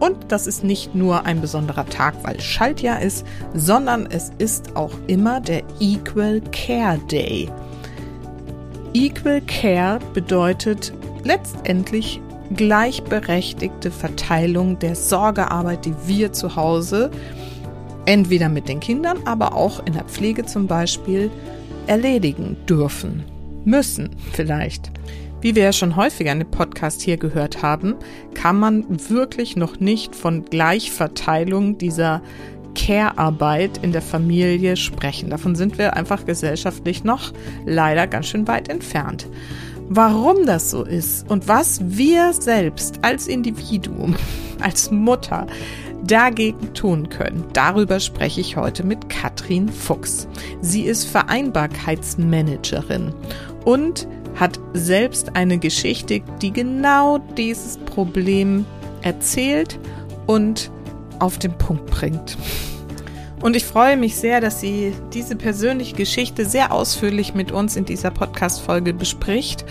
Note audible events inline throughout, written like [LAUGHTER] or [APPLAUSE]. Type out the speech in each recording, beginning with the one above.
und das ist nicht nur ein besonderer Tag, weil Schaltjahr ist, sondern es ist auch immer der Equal Care Day. Equal Care bedeutet letztendlich gleichberechtigte Verteilung der Sorgearbeit, die wir zu Hause entweder mit den Kindern, aber auch in der Pflege zum Beispiel erledigen dürfen, müssen vielleicht. Wie wir ja schon häufiger in dem Podcast hier gehört haben, kann man wirklich noch nicht von Gleichverteilung dieser Care-Arbeit in der Familie sprechen. Davon sind wir einfach gesellschaftlich noch leider ganz schön weit entfernt. Warum das so ist und was wir selbst als Individuum, [LAUGHS] als Mutter dagegen tun können, darüber spreche ich heute mit Katrin Fuchs. Sie ist Vereinbarkeitsmanagerin und hat selbst eine Geschichte, die genau dieses Problem erzählt und auf den Punkt bringt. Und ich freue mich sehr, dass sie diese persönliche Geschichte sehr ausführlich mit uns in dieser Podcast-Folge bespricht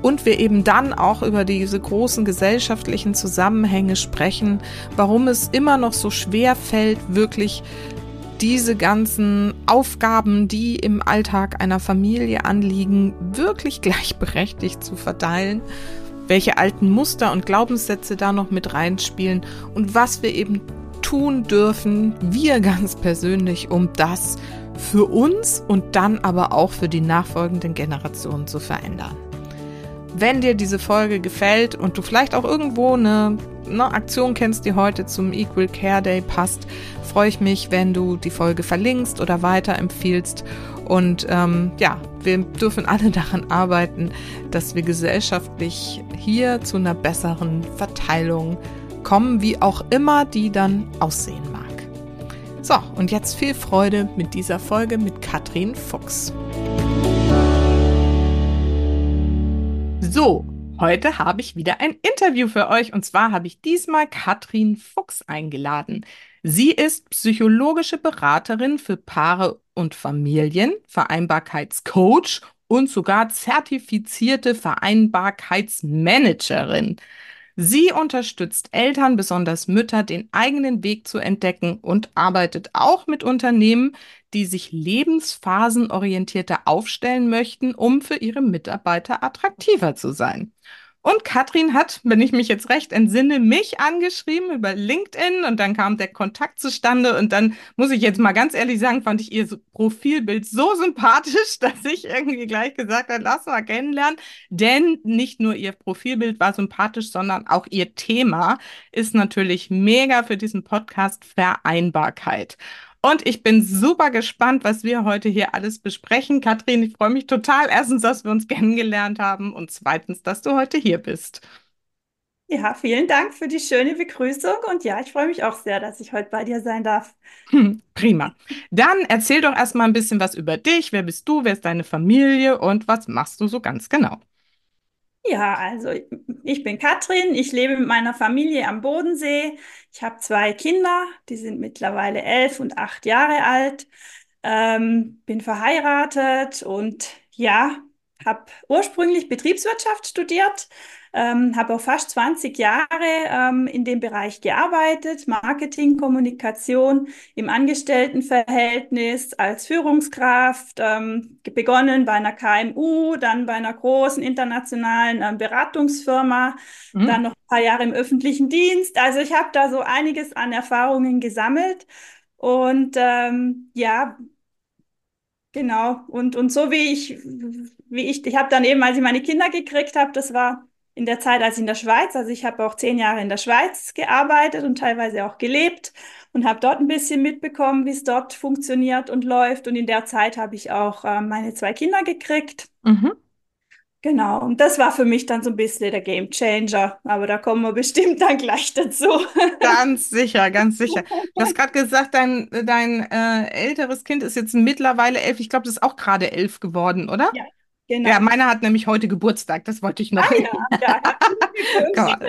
und wir eben dann auch über diese großen gesellschaftlichen Zusammenhänge sprechen, warum es immer noch so schwer fällt, wirklich diese ganzen Aufgaben, die im Alltag einer Familie anliegen, wirklich gleichberechtigt zu verteilen, welche alten Muster und Glaubenssätze da noch mit reinspielen und was wir eben tun dürfen, wir ganz persönlich, um das für uns und dann aber auch für die nachfolgenden Generationen zu verändern. Wenn dir diese Folge gefällt und du vielleicht auch irgendwo eine, eine Aktion kennst, die heute zum Equal Care Day passt, freue ich mich, wenn du die Folge verlinkst oder weiterempfiehlst. Und ähm, ja, wir dürfen alle [LAUGHS] daran arbeiten, dass wir gesellschaftlich hier zu einer besseren Verteilung kommen, wie auch immer die dann aussehen mag. So, und jetzt viel Freude mit dieser Folge mit Katrin Fuchs. So, heute habe ich wieder ein Interview für euch und zwar habe ich diesmal Katrin Fuchs eingeladen. Sie ist psychologische Beraterin für Paare und Familien, Vereinbarkeitscoach und sogar zertifizierte Vereinbarkeitsmanagerin. Sie unterstützt Eltern, besonders Mütter, den eigenen Weg zu entdecken und arbeitet auch mit Unternehmen, die sich lebensphasenorientierter aufstellen möchten, um für ihre Mitarbeiter attraktiver zu sein. Und Katrin hat, wenn ich mich jetzt recht entsinne, mich angeschrieben über LinkedIn und dann kam der Kontakt zustande und dann muss ich jetzt mal ganz ehrlich sagen, fand ich ihr Profilbild so sympathisch, [LAUGHS] dass ich irgendwie gleich gesagt habe, lass mal kennenlernen. Denn nicht nur ihr Profilbild war sympathisch, sondern auch ihr Thema ist natürlich mega für diesen Podcast Vereinbarkeit. Und ich bin super gespannt, was wir heute hier alles besprechen. Kathrin, ich freue mich total. Erstens, dass wir uns [LAUGHS] kennengelernt haben und zweitens, dass du heute hier bist. Ja, vielen Dank für die schöne Begrüßung und ja, ich freue mich auch sehr, dass ich heute bei dir sein darf. Hm, prima. Dann erzähl doch erstmal ein bisschen was über dich. Wer bist du? Wer ist deine Familie und was machst du so ganz genau? Ja, also ich bin Katrin, ich lebe mit meiner Familie am Bodensee. Ich habe zwei Kinder, die sind mittlerweile elf und acht Jahre alt. Ähm, bin verheiratet und ja, habe ursprünglich Betriebswirtschaft studiert, ähm, habe auch fast 20 Jahre ähm, in dem Bereich gearbeitet, Marketing, Kommunikation im Angestelltenverhältnis als Führungskraft, ähm, begonnen bei einer KMU, dann bei einer großen internationalen ähm, Beratungsfirma, mhm. dann noch ein paar Jahre im öffentlichen Dienst. Also ich habe da so einiges an Erfahrungen gesammelt und ähm, ja, Genau, und, und so wie ich, wie ich, ich habe dann eben, als ich meine Kinder gekriegt habe, das war in der Zeit, als ich in der Schweiz, also ich habe auch zehn Jahre in der Schweiz gearbeitet und teilweise auch gelebt und habe dort ein bisschen mitbekommen, wie es dort funktioniert und läuft. Und in der Zeit habe ich auch äh, meine zwei Kinder gekriegt. Mhm. Genau, und das war für mich dann so ein bisschen der Game Changer, aber da kommen wir [LAUGHS] bestimmt dann gleich dazu. Ganz sicher, ganz sicher. [LAUGHS] Du hast gerade gesagt, dein, dein äh, älteres Kind ist jetzt mittlerweile elf. Ich glaube, das ist auch gerade elf geworden, oder? Ja, Ja, genau. meiner hat nämlich heute Geburtstag. Das wollte ich noch. Ah ja, ja. [LAUGHS]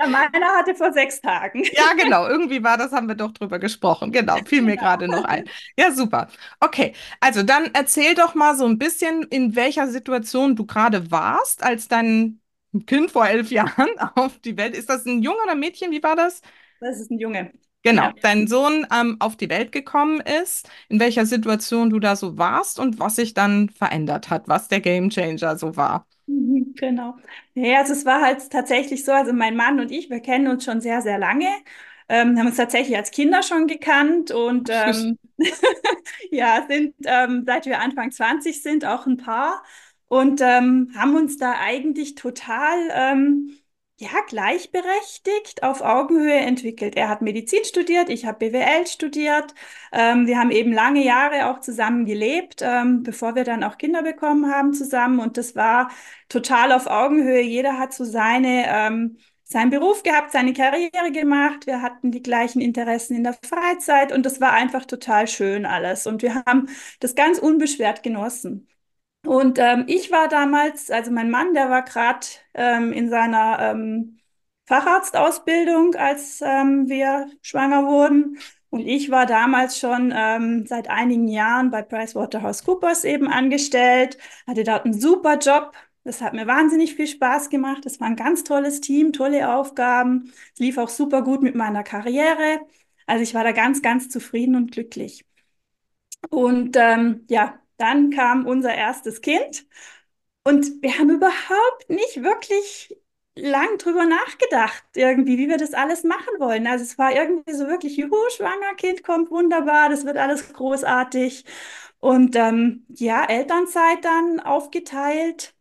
Ja, meiner hatte vor sechs Tagen. Ja, genau. Irgendwie war das, haben wir doch drüber gesprochen. Genau, fiel mir Genau. gerade noch ein. Ja, super. Okay, also dann erzähl doch mal so ein bisschen, in welcher Situation du gerade warst, als dein Kind vor elf Jahren [LAUGHS] auf die Welt. Ist das ein Junge oder ein Mädchen? Wie war das? Das ist ein Junge. Genau, Ja. dein Sohn ähm, auf die Welt gekommen ist, in welcher Situation du da so warst und was sich dann verändert hat, was der Gamechanger so war. Mhm, Genau. Ja, also es war halt tatsächlich so, also mein Mann und ich, wir kennen uns schon sehr, sehr lange, ähm, haben uns tatsächlich als Kinder schon gekannt und ähm, [LAUGHS] [LAUGHS] ja, sind, ähm, seit wir Anfang 20 sind, auch ein Paar und ähm, haben uns da eigentlich total, ähm, ja, gleichberechtigt auf Augenhöhe entwickelt. Er hat Medizin studiert, ich habe BWL studiert. Ähm, wir haben eben lange Jahre auch zusammen gelebt, ähm, bevor wir dann auch Kinder bekommen haben zusammen und das war total auf Augenhöhe. Jeder hat so seine, ähm, seinen Beruf gehabt, seine Karriere gemacht. Wir hatten die gleichen Interessen in der Freizeit und das war einfach total schön alles. Und wir haben das ganz unbeschwert genossen. Und ähm, ich war damals, also mein Mann, der war gerade ähm, in seiner ähm, Facharztausbildung, als ähm, wir schwanger wurden. Und ich war damals schon ähm, seit einigen Jahren bei PricewaterhouseCoopers eben angestellt, hatte dort einen super Job. Das hat mir wahnsinnig viel Spaß gemacht. Es war ein ganz tolles Team, tolle Aufgaben. Es lief auch super gut mit meiner Karriere. Also ich war da ganz, ganz zufrieden und glücklich. Und ähm, ja, dann kam unser erstes Kind und wir haben überhaupt nicht wirklich lang drüber nachgedacht, irgendwie, wie wir das alles machen wollen. Also es war irgendwie so wirklich, juhu, schwanger, Kind kommt wunderbar, das wird alles großartig. Und ähm, ja, Elternzeit dann aufgeteilt.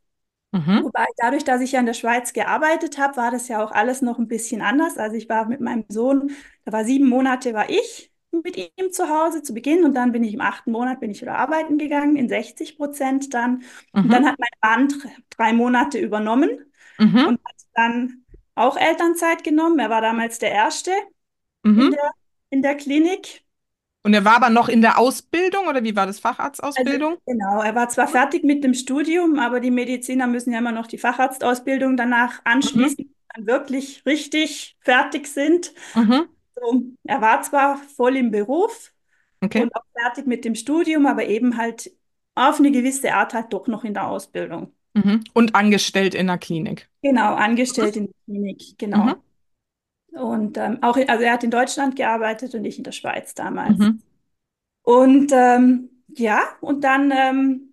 Mhm, Wobei dadurch, dass ich ja in der Schweiz gearbeitet habe, war das ja auch alles noch ein bisschen anders. Also ich war mit meinem Sohn, da war sieben Monate war ich mit ihm zu Hause zu Beginn und dann bin ich im achten Monat bin ich wieder arbeiten gegangen, in 60 Prozent dann. Und dann mhm, hat mein Mann dr- drei Monate übernommen mhm, und hat dann auch Elternzeit genommen. Er war damals der Erste in mhm. der, in der Klinik. Und er war aber noch in der Ausbildung oder wie war das, Also Facharztausbildung? genau, er war zwar fertig mit dem Studium, aber die Mediziner müssen ja immer noch die Facharztausbildung danach Mhm, anschließen, die dann wirklich richtig fertig sind. mhm, So, er war zwar voll im Beruf okay. und auch fertig mit dem Studium, aber eben halt auf eine gewisse Art halt doch noch in der Ausbildung. Mhm. Und angestellt in der Klinik. Genau, angestellt in der Klinik, Mhm, genau. Und ähm, auch, in, also er hat in Deutschland gearbeitet und ich in der Schweiz damals. mhm, Und ähm, ja, und dann ähm,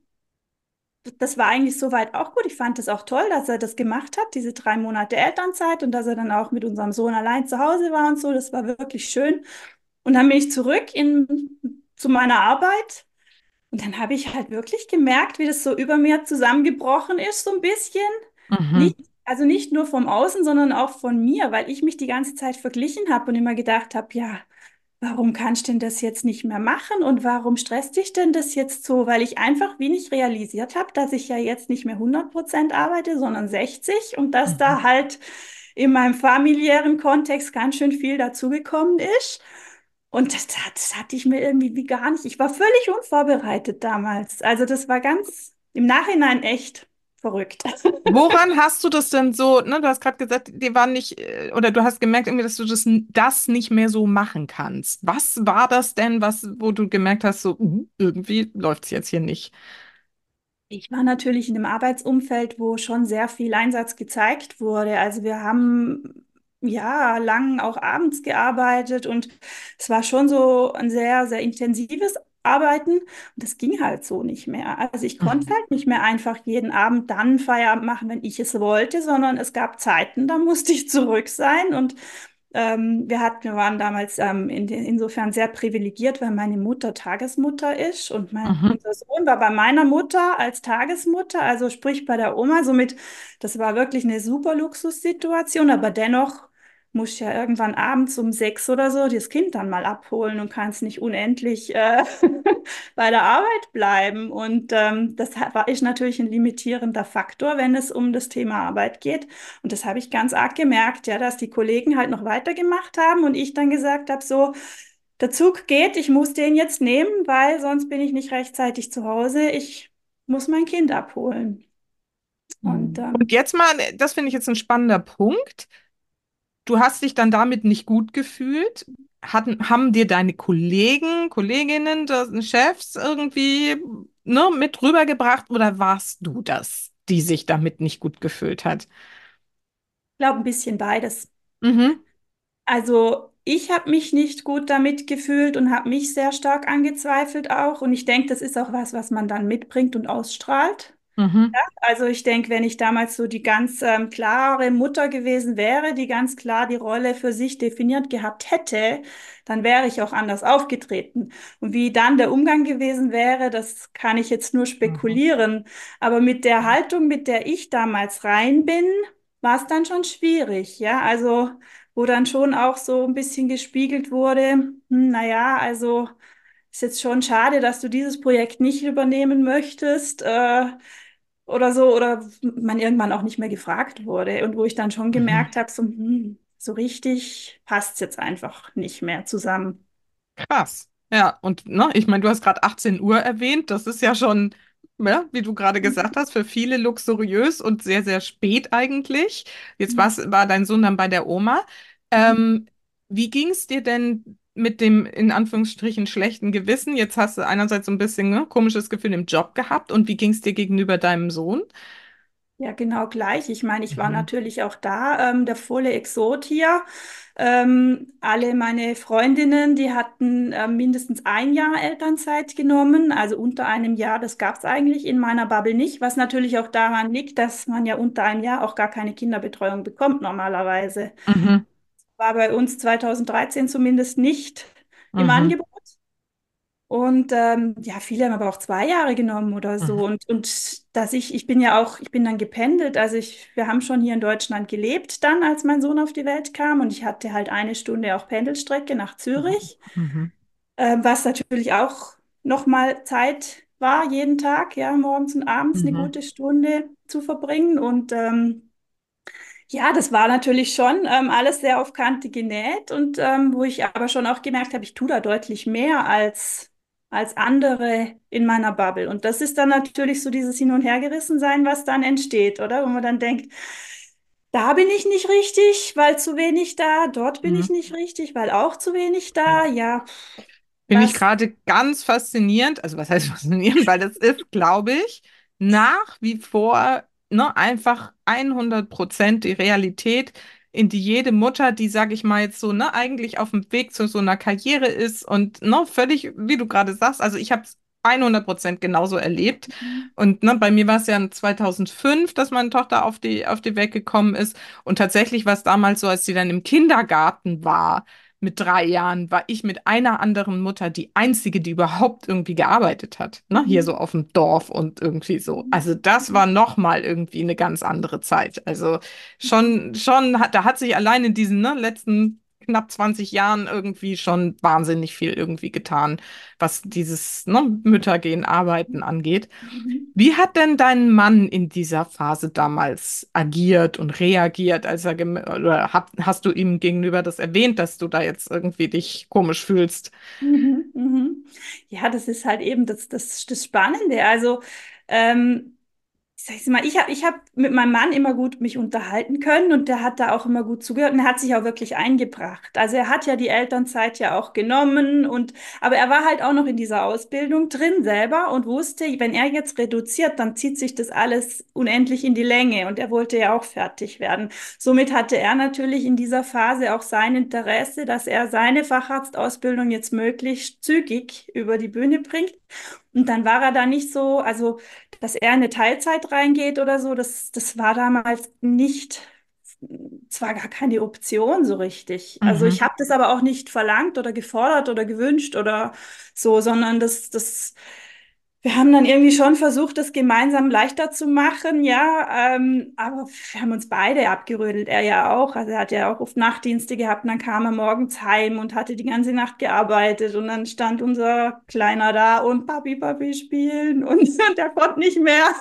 das war eigentlich soweit auch gut. Ich fand es auch toll, dass er das gemacht hat, diese drei Monate Elternzeit und dass er dann auch mit unserem Sohn allein zu Hause war und so. Das war wirklich schön. Und dann bin ich zurück in, zu meiner Arbeit und dann habe ich halt wirklich gemerkt, wie das so über mir zusammengebrochen ist, so ein bisschen. mhm, Nicht, also nicht nur vom Außen, sondern auch von mir, weil ich mich die ganze Zeit verglichen habe und immer gedacht habe, ja. Warum kannst du denn das jetzt nicht mehr machen und warum stresst dich denn das jetzt so? Weil ich einfach wenig realisiert habe, dass ich ja jetzt nicht mehr hundert Prozent arbeite, sondern 60 und dass mhm. da halt in meinem familiären Kontext ganz schön viel dazugekommen ist. Und das, das hatte ich mir irgendwie wie gar nicht. Ich war völlig unvorbereitet damals. Also das war ganz im Nachhinein echt verrückt. Woran [LAUGHS] hast du das denn so, ne, du hast gerade gesagt, dir war nicht, äh, oder du hast gemerkt irgendwie, dass du das, das nicht mehr so machen kannst. Was war das denn, was, wo du gemerkt hast, so, uh, irgendwie läuft es jetzt hier nicht? Ich war natürlich in einem Arbeitsumfeld, wo schon sehr viel Einsatz gezeigt wurde. Also wir haben ja lang auch abends gearbeitet und es war schon so ein sehr, sehr intensives Arbeiten und das ging halt so nicht mehr. Also ich konnte Mhm. halt nicht mehr einfach jeden Abend dann Feierabend machen, wenn ich es wollte, sondern es gab Zeiten, da musste ich zurück sein und ähm, wir hatten, wir waren damals ähm, in, insofern sehr privilegiert, weil meine Mutter Tagesmutter ist und mein, Mhm. unser Sohn war bei meiner Mutter als Tagesmutter, also sprich bei der Oma. Somit, das war wirklich eine super Luxussituation, aber dennoch muss ja irgendwann abends um sechs oder so das Kind dann mal abholen und kannst nicht unendlich äh, [LAUGHS] bei der Arbeit bleiben. Und ähm, das war ist natürlich ein limitierender Faktor, wenn es um das Thema Arbeit geht. Und das habe ich ganz arg gemerkt, ja, dass die Kollegen halt noch weitergemacht haben und ich dann gesagt habe, so, der Zug geht, ich muss den jetzt nehmen, weil sonst bin ich nicht rechtzeitig zu Hause. Ich muss mein Kind abholen. Und, ähm, und jetzt mal, das finde ich jetzt ein spannender Punkt. Du hast dich dann damit nicht gut gefühlt. Hatten, haben dir deine Kollegen, Kolleginnen, Chefs irgendwie ne, mit rübergebracht oder warst du das, die sich damit nicht gut gefühlt hat? Ich glaube, ein bisschen beides. Mhm. Also ich habe mich nicht gut damit gefühlt und habe mich sehr stark angezweifelt auch. Und ich denke, das ist auch was, was man dann mitbringt und ausstrahlt. Mhm. Ja, also ich denke, wenn ich damals so die ganz ähm, klare Mutter gewesen wäre, die ganz klar die Rolle für sich definiert gehabt hätte, dann wäre ich auch anders aufgetreten. Und wie dann der Umgang gewesen wäre, das kann ich jetzt nur spekulieren. Mhm. Aber mit der Haltung, mit der ich damals rein bin, war es dann schon schwierig. Ja, also wo dann schon auch so ein bisschen gespiegelt wurde, hm, naja, also ist jetzt schon schade, dass du dieses Projekt nicht übernehmen möchtest äh, oder so, oder man irgendwann auch nicht mehr gefragt wurde und wo ich dann schon mhm. gemerkt mhm. habe, so, hm, so richtig passt es jetzt einfach nicht mehr zusammen. Krass. Ja, und ne, ich meine, du hast gerade 18 Uhr erwähnt, das ist ja schon ja, wie du gerade gesagt hast, für viele luxuriös und sehr, sehr spät eigentlich. Jetzt mhm. war dein Sohn dann bei der Oma. Ähm, wie ging es dir denn mit dem in Anführungsstrichen schlechten Gewissen? Jetzt hast du einerseits so ein bisschen ne, komisches Gefühl im Job gehabt und wie ging es dir gegenüber deinem Sohn? Ja, genau gleich. Ich meine, ich war mhm. natürlich auch da, ähm, der volle Exot hier. Ähm, alle meine Freundinnen, die hatten äh, mindestens ein Jahr Elternzeit genommen, also unter einem Jahr. Das gab es eigentlich in meiner Bubble nicht, was natürlich auch daran liegt, dass man ja unter einem Jahr auch gar keine Kinderbetreuung bekommt normalerweise. Mhm. War bei uns 2013 zumindest nicht mhm. im Angebot. Und ähm, ja, viele haben aber auch zwei Jahre genommen oder so. Mhm. Und, und dass ich, ich bin ja auch, ich bin dann gependelt. Also ich, wir haben schon hier in Deutschland gelebt dann, als mein Sohn auf die Welt kam. Und ich hatte halt eine Stunde auch Pendelstrecke nach Zürich, mhm. äh, was natürlich auch nochmal Zeit war, jeden Tag, ja, morgens und abends mhm. eine gute Stunde zu verbringen. Und ähm, ja, das war natürlich schon ähm, alles sehr auf Kante genäht und ähm, wo ich aber schon auch gemerkt habe, ich tue da deutlich mehr als als andere in meiner Bubble. Und das ist dann natürlich so dieses Hin- und Hergerissensein, was dann entsteht, oder? Wo man dann denkt, da bin ich nicht richtig, weil zu wenig da, dort bin mhm. ich nicht richtig, weil auch zu wenig da, ja. Finde ich gerade ganz faszinierend, also was heißt [LAUGHS] faszinierend, weil das ist, glaube ich, nach wie vor ne, einfach 100 Prozent die Realität, in die jede Mutter, die, sag ich mal, jetzt so, ne, eigentlich auf dem Weg zu so einer Karriere ist und ne, völlig, wie du gerade sagst, also ich habe es 100 Prozent genauso erlebt. Mhm. Und ne, bei mir war es ja 2005, dass meine Tochter auf die, auf die Welt gekommen ist. Und tatsächlich war es damals so, als sie dann im Kindergarten war, mit drei Jahren war ich mit einer anderen Mutter die einzige, die überhaupt irgendwie gearbeitet hat. Ne? Hier mhm. so auf dem Dorf und irgendwie so. Also das war nochmal irgendwie eine ganz andere Zeit. Also schon, schon, da hat sich allein in diesen ne, letzten knapp 20 Jahren irgendwie schon wahnsinnig viel irgendwie getan, was dieses ne, Müttergehen, Arbeiten angeht. Mhm. Wie hat denn dein Mann in dieser Phase damals agiert und reagiert, als er oder hab, hast du ihm gegenüber das erwähnt, dass du da jetzt irgendwie dich komisch fühlst? Mhm, mhm. Ja, das ist halt eben das, das, das Spannende. Also ähm, sag mal, ich habe ich hab mit meinem Mann immer gut mich unterhalten können und der hat da auch immer gut zugehört und er hat sich auch wirklich eingebracht. Also er hat ja die Elternzeit ja auch genommen und aber er war halt auch noch in dieser Ausbildung drin selber und wusste, wenn er jetzt reduziert, dann zieht sich das alles unendlich in die Länge und er wollte ja auch fertig werden. Somit hatte er natürlich in dieser Phase auch sein Interesse, dass er seine Facharztausbildung jetzt möglichst zügig über die Bühne bringt. Und dann war er da nicht so, also dass er in eine Teilzeit reingeht oder so, das, das war damals nicht, zwar gar keine Option so richtig. Also mhm. ich habe das aber auch nicht verlangt oder gefordert oder gewünscht oder so, sondern das, das, wir haben dann irgendwie schon versucht, das gemeinsam leichter zu machen, ja, ähm, aber wir haben uns beide abgerödelt, er ja auch. Also er hat ja auch oft Nachtdienste gehabt und dann kam er morgens heim und hatte die ganze Nacht gearbeitet und dann stand unser Kleiner da und Papi, Papi spielen und, und [LAUGHS] der konnte nicht mehr. [LAUGHS]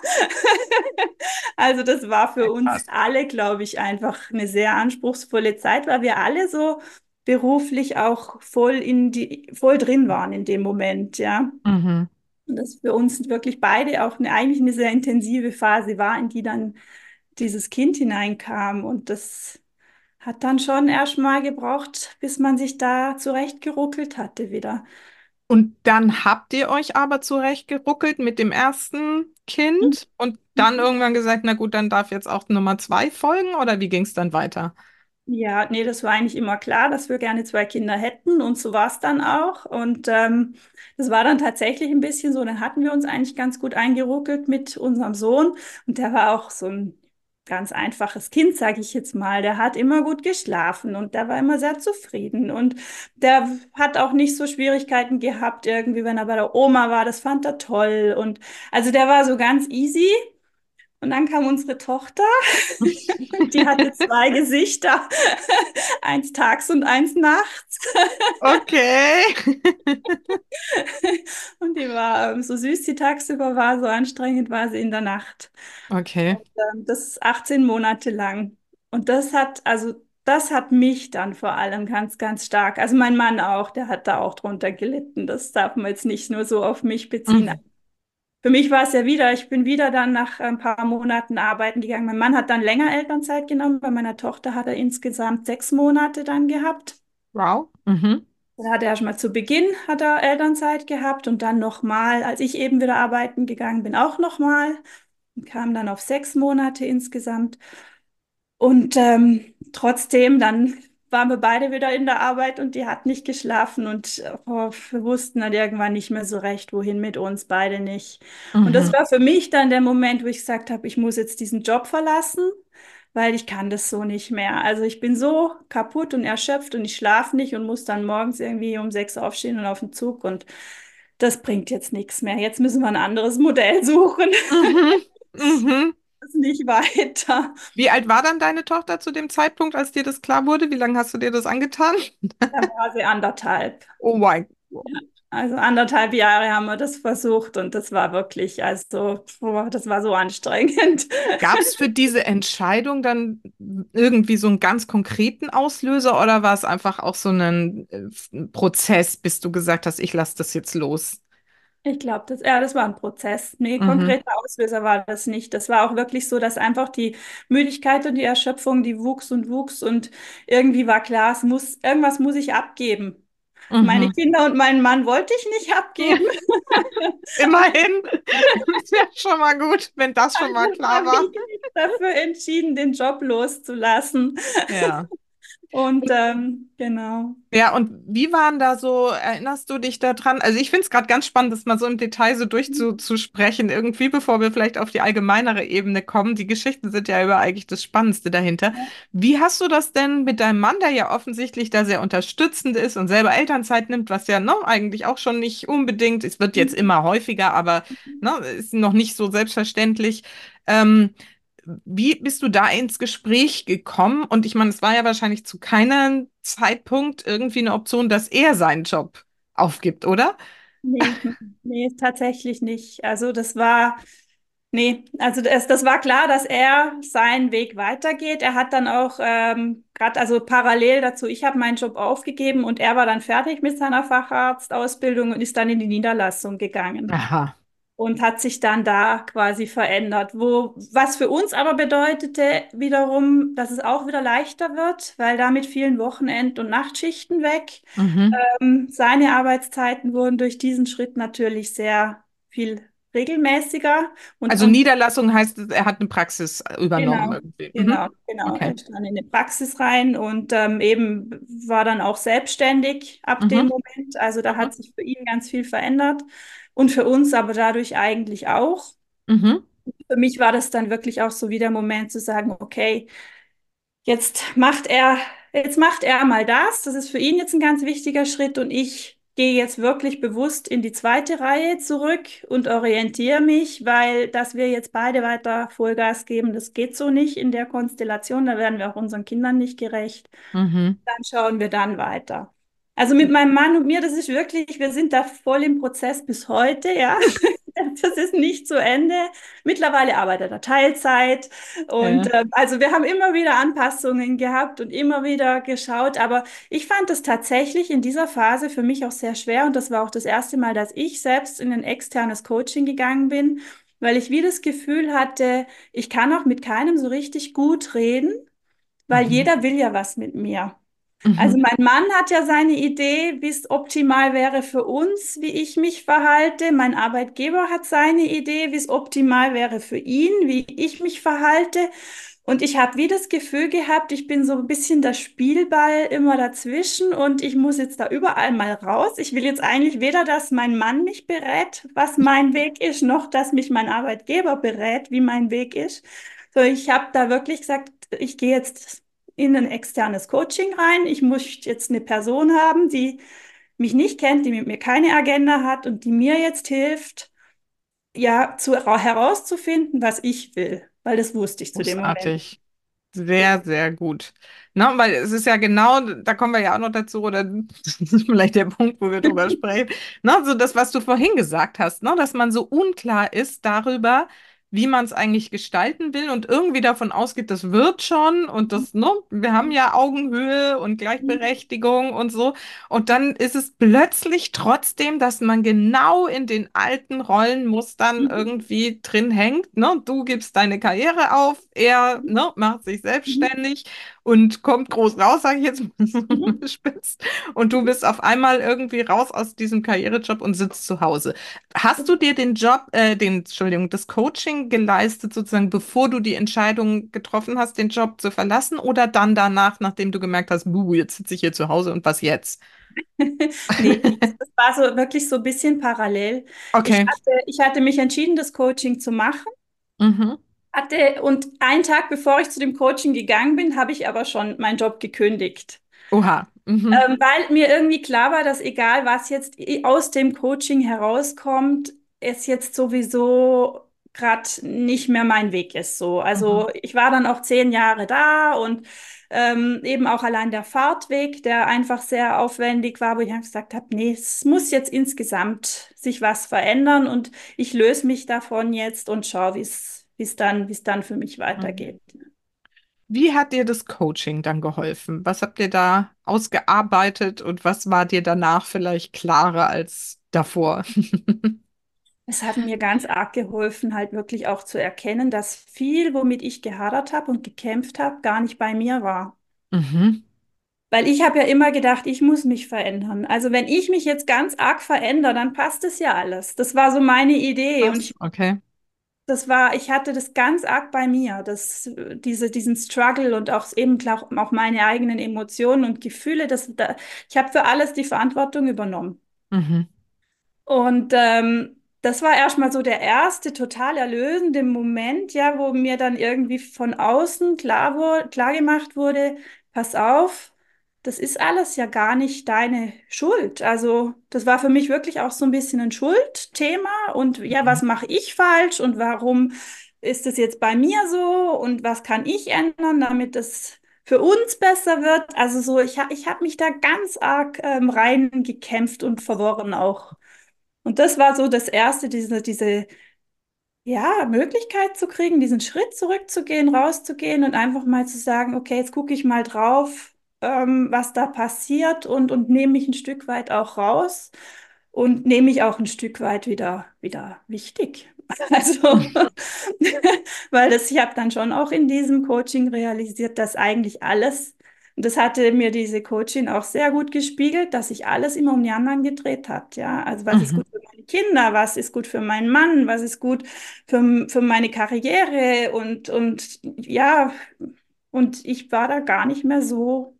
Also das war für uns alle, glaube ich, einfach eine sehr anspruchsvolle Zeit, weil wir alle so beruflich auch voll in die, voll drin waren in dem Moment, ja. Mhm. Und das für uns wirklich beide auch eine, eigentlich eine sehr intensive Phase war, in die dann dieses Kind hineinkam. Und das hat dann schon erstmal gebraucht, bis man sich da zurechtgeruckelt hatte wieder. Und dann habt ihr euch aber zurechtgeruckelt mit dem ersten Kind und dann irgendwann gesagt, na gut, dann darf jetzt auch Nummer zwei folgen oder wie ging es dann weiter? Ja, nee, das war eigentlich immer klar, dass wir gerne zwei Kinder hätten und so war es dann auch. Und ähm, das war dann tatsächlich ein bisschen so, dann hatten wir uns eigentlich ganz gut eingeruckelt mit unserem Sohn und der war auch so ein ganz einfaches Kind, sage ich jetzt mal. Der hat immer gut geschlafen und der war immer sehr zufrieden und der hat auch nicht so Schwierigkeiten gehabt, irgendwie, wenn er bei der Oma war, das fand er toll und also der war so ganz easy. Und dann kam unsere Tochter, [LAUGHS] die hatte zwei Gesichter, [LAUGHS] eins tags und eins nachts. Okay. [LAUGHS] Und die war ähm, so süß, die tagsüber war, so anstrengend war sie in der Nacht. Okay. Und, ähm, das ist 18 Monate lang. Und das hat, also das hat mich dann vor allem ganz, ganz stark, also mein Mann auch, der hat da auch drunter gelitten. Das darf man jetzt nicht nur so auf mich beziehen. Mhm. Für mich war es ja wieder, ich bin wieder dann nach ein paar Monaten arbeiten gegangen. Mein Mann hat dann länger Elternzeit genommen. Bei meiner Tochter hat er insgesamt sechs Monate dann gehabt. Wow. Mhm. Da hat er erst mal zu Beginn hat er Elternzeit gehabt und dann nochmal, als ich eben wieder arbeiten gegangen bin, auch nochmal und kam dann auf sechs Monate insgesamt. Und ähm, trotzdem, dann waren wir beide wieder in der Arbeit und die hat nicht geschlafen und oh, wir wussten dann irgendwann nicht mehr so recht, wohin mit uns, beide nicht. Und das Mhm. war für mich dann der Moment, wo ich gesagt habe, ich muss jetzt diesen Job verlassen, weil ich kann das so nicht mehr. Also ich bin so kaputt und erschöpft und ich schlafe nicht und muss dann morgens irgendwie um sechs aufstehen und auf den Zug und das bringt jetzt nichts mehr. Jetzt müssen wir ein anderes Modell [LAUGHS] suchen. Mhm. Mhm. Ist nicht weiter. Wie alt war dann deine Tochter zu dem Zeitpunkt, als dir das klar wurde? Wie lange hast du dir das angetan? Da war sie anderthalb. Oh mein Gott. Ja. Also anderthalb Jahre haben wir das versucht und das war wirklich, also boah, das war so anstrengend. Gab es für diese Entscheidung dann irgendwie so einen ganz konkreten Auslöser oder war es einfach auch so ein äh, Prozess, bis du gesagt hast, ich lasse das jetzt los? Ich glaube, das, ja, das war ein Prozess. Nee, Mhm. konkreter Auslöser war das nicht. Das war auch wirklich so, dass einfach die Müdigkeit und die Erschöpfung, die wuchs und wuchs und irgendwie war klar, es muss, irgendwas muss ich abgeben. Meine Mhm. Kinder und meinen Mann wollte ich nicht abgeben. [LAUGHS] immerhin. Ist ja schon mal gut, wenn das schon mal Also klar war. ich mich dafür entschieden, den Job loszulassen. Ja. Und ähm, genau. Ja, und wie waren da so, erinnerst du dich daran? Also ich finde es gerade ganz spannend, das mal so im Detail so durchzusprechen, irgendwie, bevor wir vielleicht auf die allgemeinere Ebene kommen. Die Geschichten sind ja über eigentlich das Spannendste dahinter. Wie hast du das denn mit deinem Mann, der ja offensichtlich da sehr unterstützend ist und selber Elternzeit nimmt, was ja noch eigentlich auch schon nicht unbedingt, es wird jetzt immer häufiger, aber ne, ist noch nicht so selbstverständlich. Ähm, wie bist du da ins Gespräch gekommen? Und ich meine, es war ja wahrscheinlich zu keinem Zeitpunkt irgendwie eine Option, dass er seinen Job aufgibt, oder? Nee, [LAUGHS] nee, tatsächlich nicht. Also das war, nee, also das, das war klar, dass er seinen Weg weitergeht. Er hat dann auch ähm, gerade, also parallel dazu, ich habe meinen Job aufgegeben und er war dann fertig mit seiner Facharztausbildung und ist dann in die Niederlassung gegangen. Aha. Und hat sich dann da quasi verändert. Wo, was für uns aber bedeutete wiederum, dass es auch wieder leichter wird, weil damit vielen Wochenend- und Nachtschichten weg. Mhm. Ähm, seine Arbeitszeiten wurden durch diesen Schritt natürlich sehr viel regelmäßiger und, Also und Niederlassung heißt, er hat eine Praxis übernommen genau. Mhm. genau, genau. Er Okay. ist dann in eine Praxis rein und ähm, eben war dann auch selbstständig ab dem Mhm. Moment. Also da Mhm. hat sich für ihn ganz viel verändert und für uns aber dadurch eigentlich auch. Mhm. Für mich war das dann wirklich auch so wie der Moment zu sagen, okay, jetzt macht er, jetzt macht er mal das. Das ist für ihn jetzt ein ganz wichtiger Schritt und ich gehe jetzt wirklich bewusst in die zweite Reihe zurück und orientiere mich, weil dass wir jetzt beide weiter Vollgas geben, das geht so nicht in der Konstellation. Da werden wir auch unseren Kindern nicht gerecht. Mhm. Dann schauen wir dann weiter. Also mit meinem Mann und mir, das ist wirklich, wir sind da voll im Prozess bis heute, ja. [LAUGHS] Das ist nicht zu Ende. Mittlerweile arbeitet er Teilzeit und Ja. äh, also wir haben immer wieder Anpassungen gehabt und immer wieder geschaut. Aber ich fand es tatsächlich in dieser Phase für mich auch sehr schwer und das war auch das erste Mal, dass ich selbst in ein externes Coaching gegangen bin, weil ich wie das Gefühl hatte, ich kann auch mit keinem so richtig gut reden, weil Mhm. jeder will ja was mit mir. Also Mhm. mein Mann hat ja seine Idee, wie es optimal wäre für uns, wie ich mich verhalte. Mein Arbeitgeber hat seine Idee, wie es optimal wäre für ihn, wie ich mich verhalte. Und ich habe wie das Gefühl gehabt, ich bin so ein bisschen der Spielball immer dazwischen und ich muss jetzt da überall mal raus. Ich will jetzt eigentlich weder, dass mein Mann mich berät, was mein Weg ist, noch dass mich mein Arbeitgeber berät, wie mein Weg ist. So, ich habe da wirklich gesagt, ich gehe jetzt in ein externes Coaching rein. Ich muss jetzt eine Person haben, die mich nicht kennt, die mit mir keine Agenda hat und die mir jetzt hilft, ja, zu, herauszufinden, was ich will, weil das wusste ich zu dem Moment. Sehr, sehr gut. Na, weil es ist ja genau, da kommen wir ja auch noch dazu, oder das ist vielleicht der Punkt, wo wir drüber [LAUGHS] sprechen. Na, so das, was du vorhin gesagt hast, ne, dass man so unklar ist darüber, wie man es eigentlich gestalten will und irgendwie davon ausgeht, das wird schon und das, ne, wir haben ja Augenhöhe und Gleichberechtigung und so. Und dann ist es plötzlich trotzdem, dass man genau in den alten Rollenmustern irgendwie drin hängt. Ne? Du gibst deine Karriere auf, er ne, macht sich selbstständig und kommt groß raus, sage ich jetzt mal Mhm. [LAUGHS] spitz. Und du bist auf einmal irgendwie raus aus diesem Karrierejob und sitzt zu Hause. Hast du dir den Job, äh, den, Entschuldigung, das Coaching geleistet, sozusagen, bevor du die Entscheidung getroffen hast, den Job zu verlassen oder dann danach, nachdem du gemerkt hast, buh, jetzt sitze ich hier zu Hause und was jetzt? [LAUGHS] Nee, das, war so wirklich so ein bisschen parallel. Ich Okay. hatte, ich hatte mich entschieden, das Coaching zu machen. Mhm. Hatte, und einen Tag bevor ich zu dem Coaching gegangen bin, habe ich aber schon meinen Job gekündigt. Oha. Mhm. Ähm, weil mir irgendwie klar war, dass egal was jetzt aus dem Coaching herauskommt, es jetzt sowieso gerade nicht mehr mein Weg ist. So, Mhm. also ich war dann auch zehn Jahre da und ähm, eben auch allein der Fahrtweg, der einfach sehr aufwendig war, wo ich gesagt habe, nee, es muss jetzt insgesamt sich was verändern und ich löse mich davon jetzt und schaue, wie es, wie es dann, wie es dann für mich Mhm. weitergeht. Wie hat dir das Coaching dann geholfen? Was habt ihr da ausgearbeitet und was war dir danach vielleicht klarer als davor? [LAUGHS] Es hat mir ganz arg geholfen, halt wirklich auch zu erkennen, dass viel, womit ich gehadert habe und gekämpft habe, gar nicht bei mir war. Mhm. Weil ich habe ja immer gedacht, ich muss mich verändern. Also wenn ich mich jetzt ganz arg verändere, dann passt es ja alles. Das war so meine Idee und Was? ich, Okay. Das war, ich hatte das ganz arg bei mir, das, diese, diesen Struggle und auch eben klar, auch meine eigenen Emotionen und Gefühle. Das, da, ich habe für alles die Verantwortung übernommen. Mhm. Und ähm, das war erstmal so der erste total erlösende Moment, ja, wo mir dann irgendwie von außen klar wurde, klar gemacht wurde, pass auf, das ist alles ja gar nicht deine Schuld. Also das war für mich wirklich auch so ein bisschen ein Schuldthema und ja, was mache ich falsch und warum ist es jetzt bei mir so und was kann ich ändern, damit es für uns besser wird? Also so, ich, ich habe mich da ganz arg ähm, reingekämpft und verworren auch. Und das war so das Erste, diese, diese, ja, Möglichkeit zu kriegen, diesen Schritt zurückzugehen, rauszugehen und einfach mal zu sagen, okay, jetzt gucke ich mal drauf, ähm, was da passiert und, und nehme mich ein Stück weit auch raus und nehme mich auch ein Stück weit wieder, wieder wichtig. [LAUGHS] Also, [LAUGHS] weil das, ich habe dann schon auch in diesem Coaching realisiert, dass eigentlich alles, und das hatte mir diese Coachin auch sehr gut gespiegelt, dass sich alles immer um die anderen gedreht hat. Ja, also was ist Mhm. gut für meine Kinder, was ist gut für meinen Mann, was ist gut für, für meine Karriere und, und ja, und ich war da gar nicht mehr so,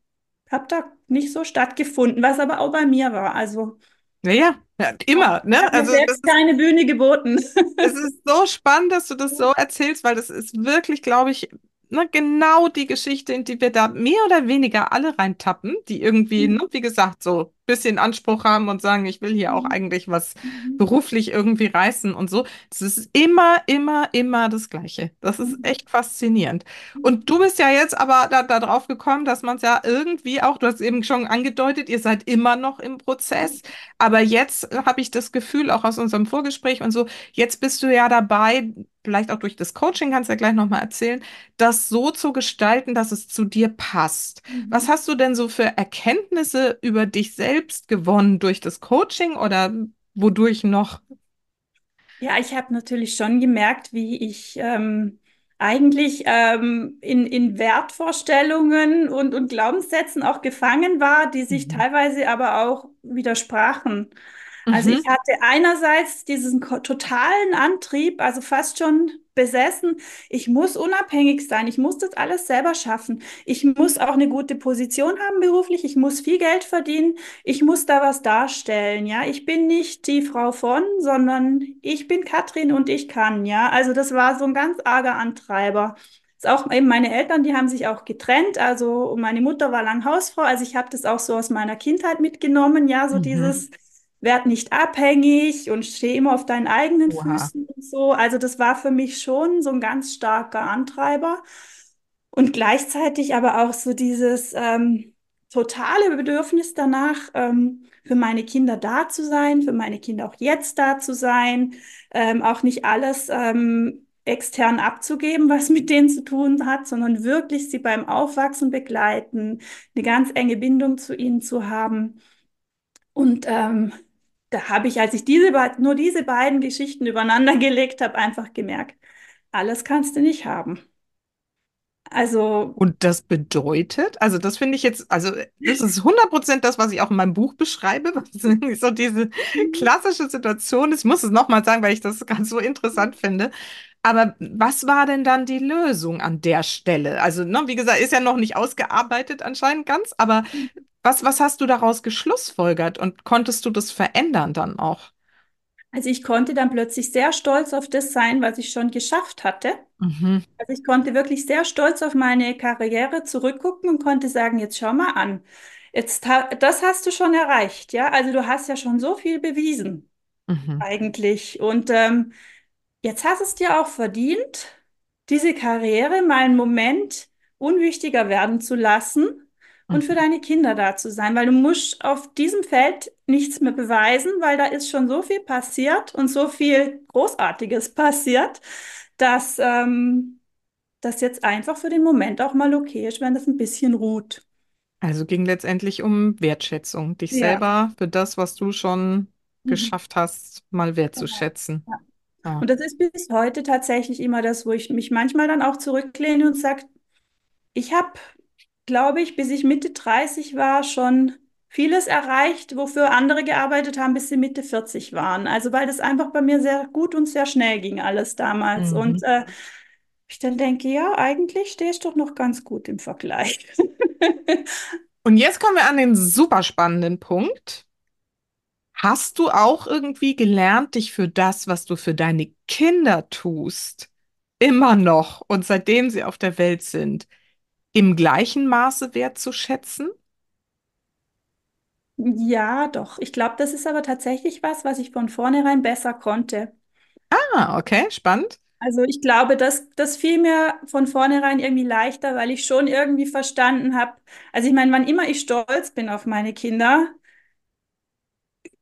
habe da nicht so stattgefunden, was aber auch bei mir war. Also, Ja, ja, immer, ich ne? habe mir Also das selbst ist, keine Bühne geboten. [LAUGHS] es ist so spannend, dass du das so erzählst, weil das ist wirklich, glaube ich, ne, genau die Geschichte, in die wir da mehr oder weniger alle reintappen, die irgendwie, ne, wie gesagt, so bisschen Anspruch haben und sagen, ich will hier auch eigentlich was Mhm. beruflich irgendwie reißen und so. Es ist immer, immer, immer das Gleiche. Das ist Mhm. echt faszinierend. Und du bist ja jetzt aber da, da drauf gekommen, dass man es ja irgendwie auch, du hast eben schon angedeutet, ihr seid immer noch im Prozess. Aber jetzt habe ich das Gefühl, auch aus unserem Vorgespräch und so, jetzt bist du ja dabei, vielleicht auch durch das Coaching, kannst du ja gleich nochmal erzählen, das so zu gestalten, dass es zu dir passt. Was Mhm. hast du denn so für Erkenntnisse über dich selbst gewonnen durch das Coaching oder wodurch noch? Ja, ich habe natürlich schon gemerkt, wie ich ähm, eigentlich ähm, in, in Wertvorstellungen und, und Glaubenssätzen auch gefangen war, die sich Mhm. teilweise aber auch widersprachen. Also ich Mhm. hatte einerseits diesen totalen Antrieb, also fast schon besessen, ich muss unabhängig sein, ich muss das alles selber schaffen, ich muss auch eine gute Position haben beruflich, ich muss viel Geld verdienen, ich muss da was darstellen, ja. Ich bin nicht die Frau von, sondern ich bin Katrin und ich kann, ja. Also das war so ein ganz arger Antreiber. Ist auch eben meine Eltern, die haben sich auch getrennt. Also meine Mutter war lang Hausfrau. Also ich habe das auch so aus meiner Kindheit mitgenommen, ja, so Mhm. dieses werd nicht abhängig und steh immer auf deinen eigenen Oha. Füßen und so. Also das war für mich schon so ein ganz starker Antreiber. Und gleichzeitig aber auch so dieses ähm, totale Bedürfnis danach, ähm, für meine Kinder da zu sein, für meine Kinder auch jetzt da zu sein, ähm, auch nicht alles ähm, extern abzugeben, [LAUGHS] was mit denen zu tun hat, sondern wirklich sie beim Aufwachsen begleiten, eine ganz enge Bindung zu ihnen zu haben. Und ähm, da habe ich, als ich diese, nur diese beiden Geschichten übereinander [LAUGHS] gelegt habe, einfach gemerkt, alles kannst du nicht haben. Also Und das bedeutet, also das finde ich jetzt, also das ist hundert Prozent das, was ich auch in meinem Buch beschreibe, [LAUGHS] was so diese klassische Situation ist. Ich muss es nochmal sagen, weil ich das [LAUGHS] ganz so interessant finde. Aber was war denn dann die Lösung an der Stelle? Also, ne, wie gesagt, ist ja noch nicht ausgearbeitet anscheinend ganz, aber was, was hast du daraus geschlussfolgert und konntest du das verändern dann auch? Also ich konnte dann plötzlich sehr stolz auf das sein, was ich schon geschafft hatte. Mhm, Also ich konnte wirklich sehr stolz auf meine Karriere zurückgucken und konnte sagen, jetzt schau mal an. Jetzt das hast du schon erreicht, ja? Also du hast ja schon so viel bewiesen mhm, eigentlich. Und ähm, Jetzt hast es dir auch verdient, diese Karriere mal einen Moment unwichtiger werden zu lassen und für mhm. deine Kinder da zu sein, weil du musst auf diesem Feld nichts mehr beweisen, weil da ist schon so viel passiert und so viel Großartiges [LAUGHS] passiert, dass ähm, das jetzt einfach für den Moment auch mal okay ist, wenn das ein bisschen ruht. Also ging letztendlich um Wertschätzung, dich Ja. selber für das, was du schon Mhm. geschafft hast, mal wertzuschätzen. Ja. Ja. Und das ist bis heute tatsächlich immer das, wo ich mich manchmal dann auch zurücklehne und sage, Ich habe, glaube ich, bis ich Mitte 30 war, schon vieles erreicht, wofür andere gearbeitet haben, bis sie Mitte 40 waren. Also weil das einfach bei mir sehr gut und sehr schnell ging alles damals. Und Mhm. äh, ich dann denke, ja, eigentlich stehe ich doch noch ganz gut im Vergleich. [LAUGHS] Und jetzt kommen wir an den super spannenden Punkt. Hast du auch irgendwie gelernt, dich für das, was du für deine Kinder tust, immer noch und seitdem sie auf der Welt sind, im gleichen Maße wertzuschätzen? Ja, doch. Ich glaube, das ist aber tatsächlich was, was ich von vornherein besser konnte. Ah, okay, spannend. Also ich glaube, das, das fiel mir von vornherein irgendwie leichter, weil ich schon irgendwie verstanden habe. Also ich meine, wann immer ich stolz bin auf meine Kinder,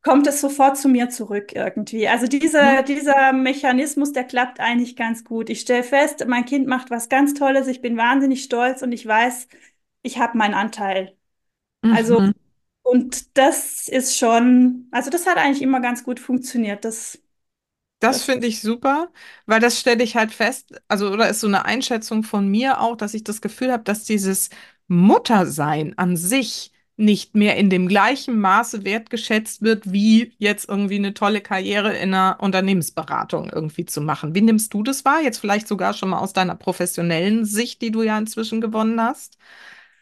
kommt es sofort zu mir zurück irgendwie. Also dieser, dieser Mechanismus, der klappt eigentlich ganz gut. Ich stelle fest, mein Kind macht was ganz Tolles, ich bin wahnsinnig stolz und ich weiß, ich habe meinen Anteil. Also, Mhm. und das ist schon, also das hat eigentlich immer ganz gut funktioniert. Das, Das das, finde ich super, weil das stelle ich halt fest, also oder ist so eine Einschätzung von mir auch, dass ich das Gefühl habe, dass dieses Muttersein an sich nicht mehr in dem gleichen Maße wertgeschätzt wird, wie jetzt irgendwie eine tolle Karriere in einer Unternehmensberatung irgendwie zu machen. Wie nimmst du das wahr? Jetzt vielleicht sogar schon mal aus deiner professionellen Sicht, die du ja inzwischen gewonnen hast?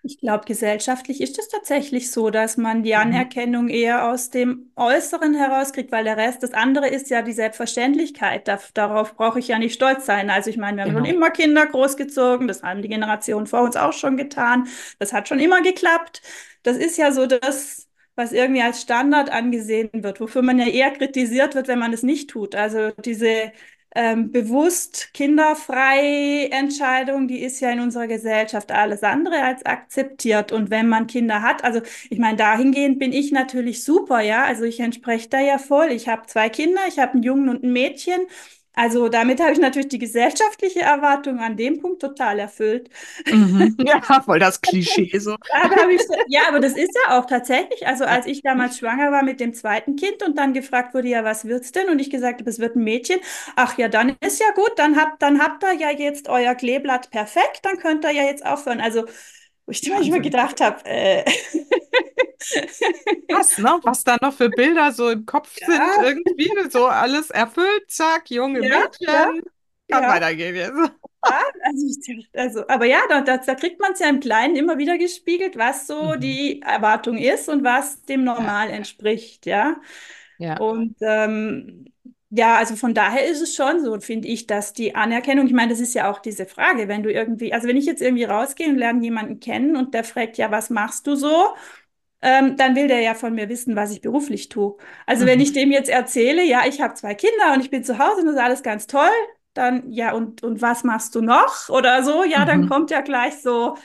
Ich glaube, gesellschaftlich ist es tatsächlich so, dass man die Mhm. Anerkennung eher aus dem Äußeren herauskriegt, weil der Rest, das andere ist ja die Selbstverständlichkeit. Da, darauf brauche ich ja nicht stolz sein. Also ich meine, wir haben schon Genau. immer Kinder großgezogen, das haben die Generationen vor uns auch schon getan. Das hat schon immer geklappt. Das ist ja so das, was irgendwie als Standard angesehen wird, wofür man ja eher kritisiert wird, wenn man es nicht tut. Also diese ähm, bewusst kinderfrei Entscheidung, die ist ja in unserer Gesellschaft alles andere als akzeptiert. Und wenn man Kinder hat, also ich meine, dahingehend bin ich natürlich super, ja. Also ich entspreche da ja voll. Ich habe zwei Kinder, ich habe einen Jungen und ein Mädchen. Also damit habe ich natürlich die gesellschaftliche Erwartung an dem Punkt total erfüllt. Mhm. [LAUGHS] Ja, voll das Klischee so. Aber ich, ja, aber das ist ja auch tatsächlich. Also als ich damals schwanger war mit dem zweiten Kind und dann gefragt wurde, ja, was wird's denn? Und ich gesagt habe, es wird ein Mädchen. Ach ja, dann ist ja gut, dann habt, dann habt ihr ja jetzt euer Kleeblatt perfekt, dann könnt ihr ja jetzt aufhören. Also wo ich manchmal gedacht habe, äh, [LAUGHS] Was, ne? Was da noch für Bilder so im Kopf Ja. sind, irgendwie so alles erfüllt, zack, junge Ja, Mädchen, ja, kann weitergehen jetzt. Also, ich, also, aber ja, da, da, da kriegt man es ja im Kleinen immer wieder gespiegelt, was so Mhm. die Erwartung ist und was dem Normal entspricht, ja. Ja. Und ähm, ja, also von daher ist es schon so, finde ich, dass die Anerkennung, ich meine, das ist ja auch diese Frage, wenn du irgendwie, also wenn ich jetzt irgendwie rausgehe und lerne jemanden kennen und der fragt, ja, was machst du so? Ähm, dann will der ja von mir wissen, was ich beruflich tue. Also wenn Mhm. ich dem jetzt erzähle, ja, ich habe zwei Kinder und ich bin zu Hause und das ist alles ganz toll, dann, ja, und, und was machst du noch? Oder so, ja, dann Mhm. kommt ja gleich so,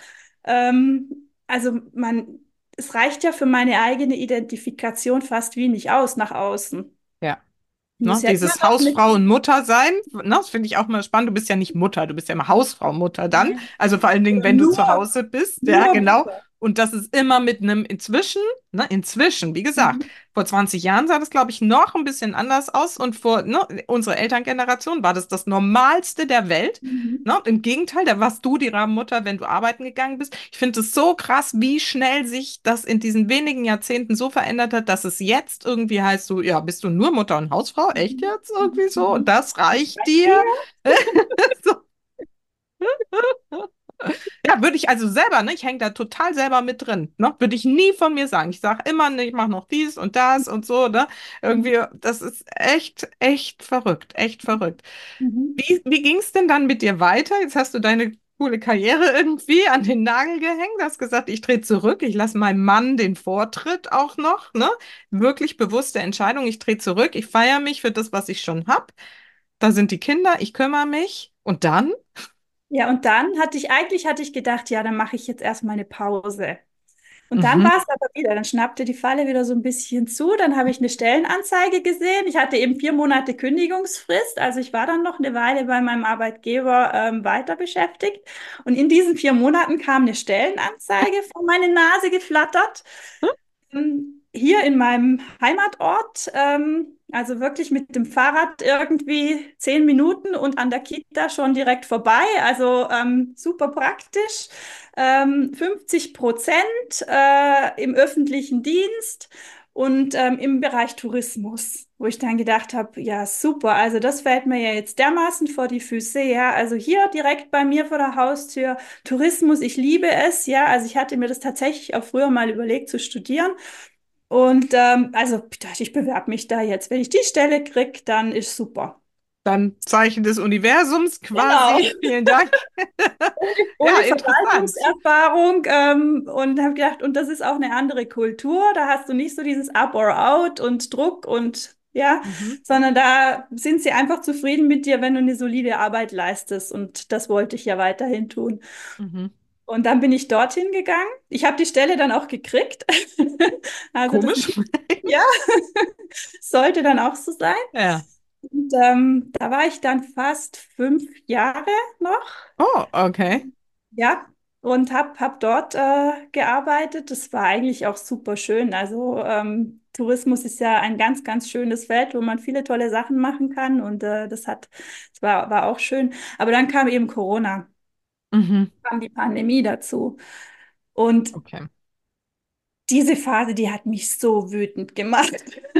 ähm, also man, es reicht ja für meine eigene Identifikation fast wenig aus nach außen. Ne, ja dieses Hausfrau und Mutter sein, ne, das finde ich auch mal spannend. Du bist ja nicht Mutter, du bist ja immer Hausfrau, Mutter dann. ja, Also vor allen Dingen, wenn du zu nur, Hause bist, ja, nur genau. Mutter. Und das ist immer mit einem inzwischen, ne, inzwischen, wie gesagt, Mhm. vor 20 Jahren sah das, glaube ich, noch ein bisschen anders aus. Und vor, ne, unserer Elterngeneration war das das Normalste der Welt. Mhm. Ne? Im Gegenteil, da warst du die Rabenmutter, wenn du arbeiten gegangen bist. Ich finde es so krass, wie schnell sich das in diesen wenigen Jahrzehnten so verändert hat, dass es jetzt irgendwie heißt, du, ja, bist du nur Mutter und Hausfrau? Echt Mhm. jetzt irgendwie so? Und das reicht dir? dir? [LAUGHS] So. Ja, würde ich also selber, ne? Ich hänge da total selber mit drin, ne? Würde ich nie von mir sagen. Ich sage immer, ne, ich mache noch dies und das und so, ne? Irgendwie, das ist echt, echt verrückt, echt verrückt. Mhm. Wie, wie ging es denn dann mit dir weiter? Jetzt hast du deine coole Karriere irgendwie an den Nagel gehängt, hast gesagt, ich drehe zurück, ich lasse meinem Mann den Vortritt auch noch, ne? Wirklich bewusste Entscheidung, ich drehe zurück, ich feiere mich für das, was ich schon habe. Da sind die Kinder, ich kümmere mich. Und dann? Ja, und dann hatte ich, eigentlich hatte ich gedacht, ja, dann mache ich jetzt erstmal eine Pause. Und dann Mhm. war es aber wieder, dann schnappte die Falle wieder so ein bisschen zu. Dann habe ich eine Stellenanzeige gesehen. Ich hatte eben vier Monate Kündigungsfrist, also ich war dann noch eine Weile bei meinem Arbeitgeber ähm, weiter beschäftigt. Und in diesen vier Monaten kam eine Stellenanzeige vor meine Nase geflattert. Ähm, Hier in meinem Heimatort, ähm, also wirklich mit dem Fahrrad irgendwie zehn Minuten und an der Kita schon direkt vorbei. Also ähm, super praktisch. Ähm, 50 Prozent äh, im öffentlichen Dienst und ähm, im Bereich Tourismus, wo ich dann gedacht habe, ja super, also das fällt mir ja jetzt dermaßen vor die Füße, ja, also hier direkt bei mir vor der Haustür Tourismus, ich liebe es, ja, also ich hatte mir das tatsächlich auch früher mal überlegt zu studieren und ähm, also ich bewerbe mich da jetzt, wenn ich die Stelle kriege, dann ist super. Dann Zeichen des Universums Genau. quasi. [LAUGHS] Vielen Dank. [LAUGHS] Ja. Verwaltungserfahrung ähm, und habe gedacht, und das ist auch eine andere Kultur. Da hast du nicht so dieses Up or Out und Druck und ja, Mhm. sondern da sind sie einfach zufrieden mit dir, wenn du eine solide Arbeit leistest. Und das wollte ich ja weiterhin tun. Mhm. Und dann bin ich dorthin gegangen. Ich habe die Stelle dann auch gekriegt. [LAUGHS] Also das Komisch. [LAUGHS] ja, [LAUGHS] sollte dann auch so sein. Ja. Und ähm, da war ich dann fast fünf Jahre noch. Oh, okay. Ja, und habe hab dort äh, gearbeitet. Das war eigentlich auch super schön. Also ähm, Tourismus ist ja ein ganz, ganz schönes Feld, wo man viele tolle Sachen machen kann. Und äh, das hat, das war, war auch schön. Aber dann kam eben Corona, Mhm. kam die Pandemie dazu. Und Okay. diese Phase, die hat mich so wütend gemacht. [LAUGHS]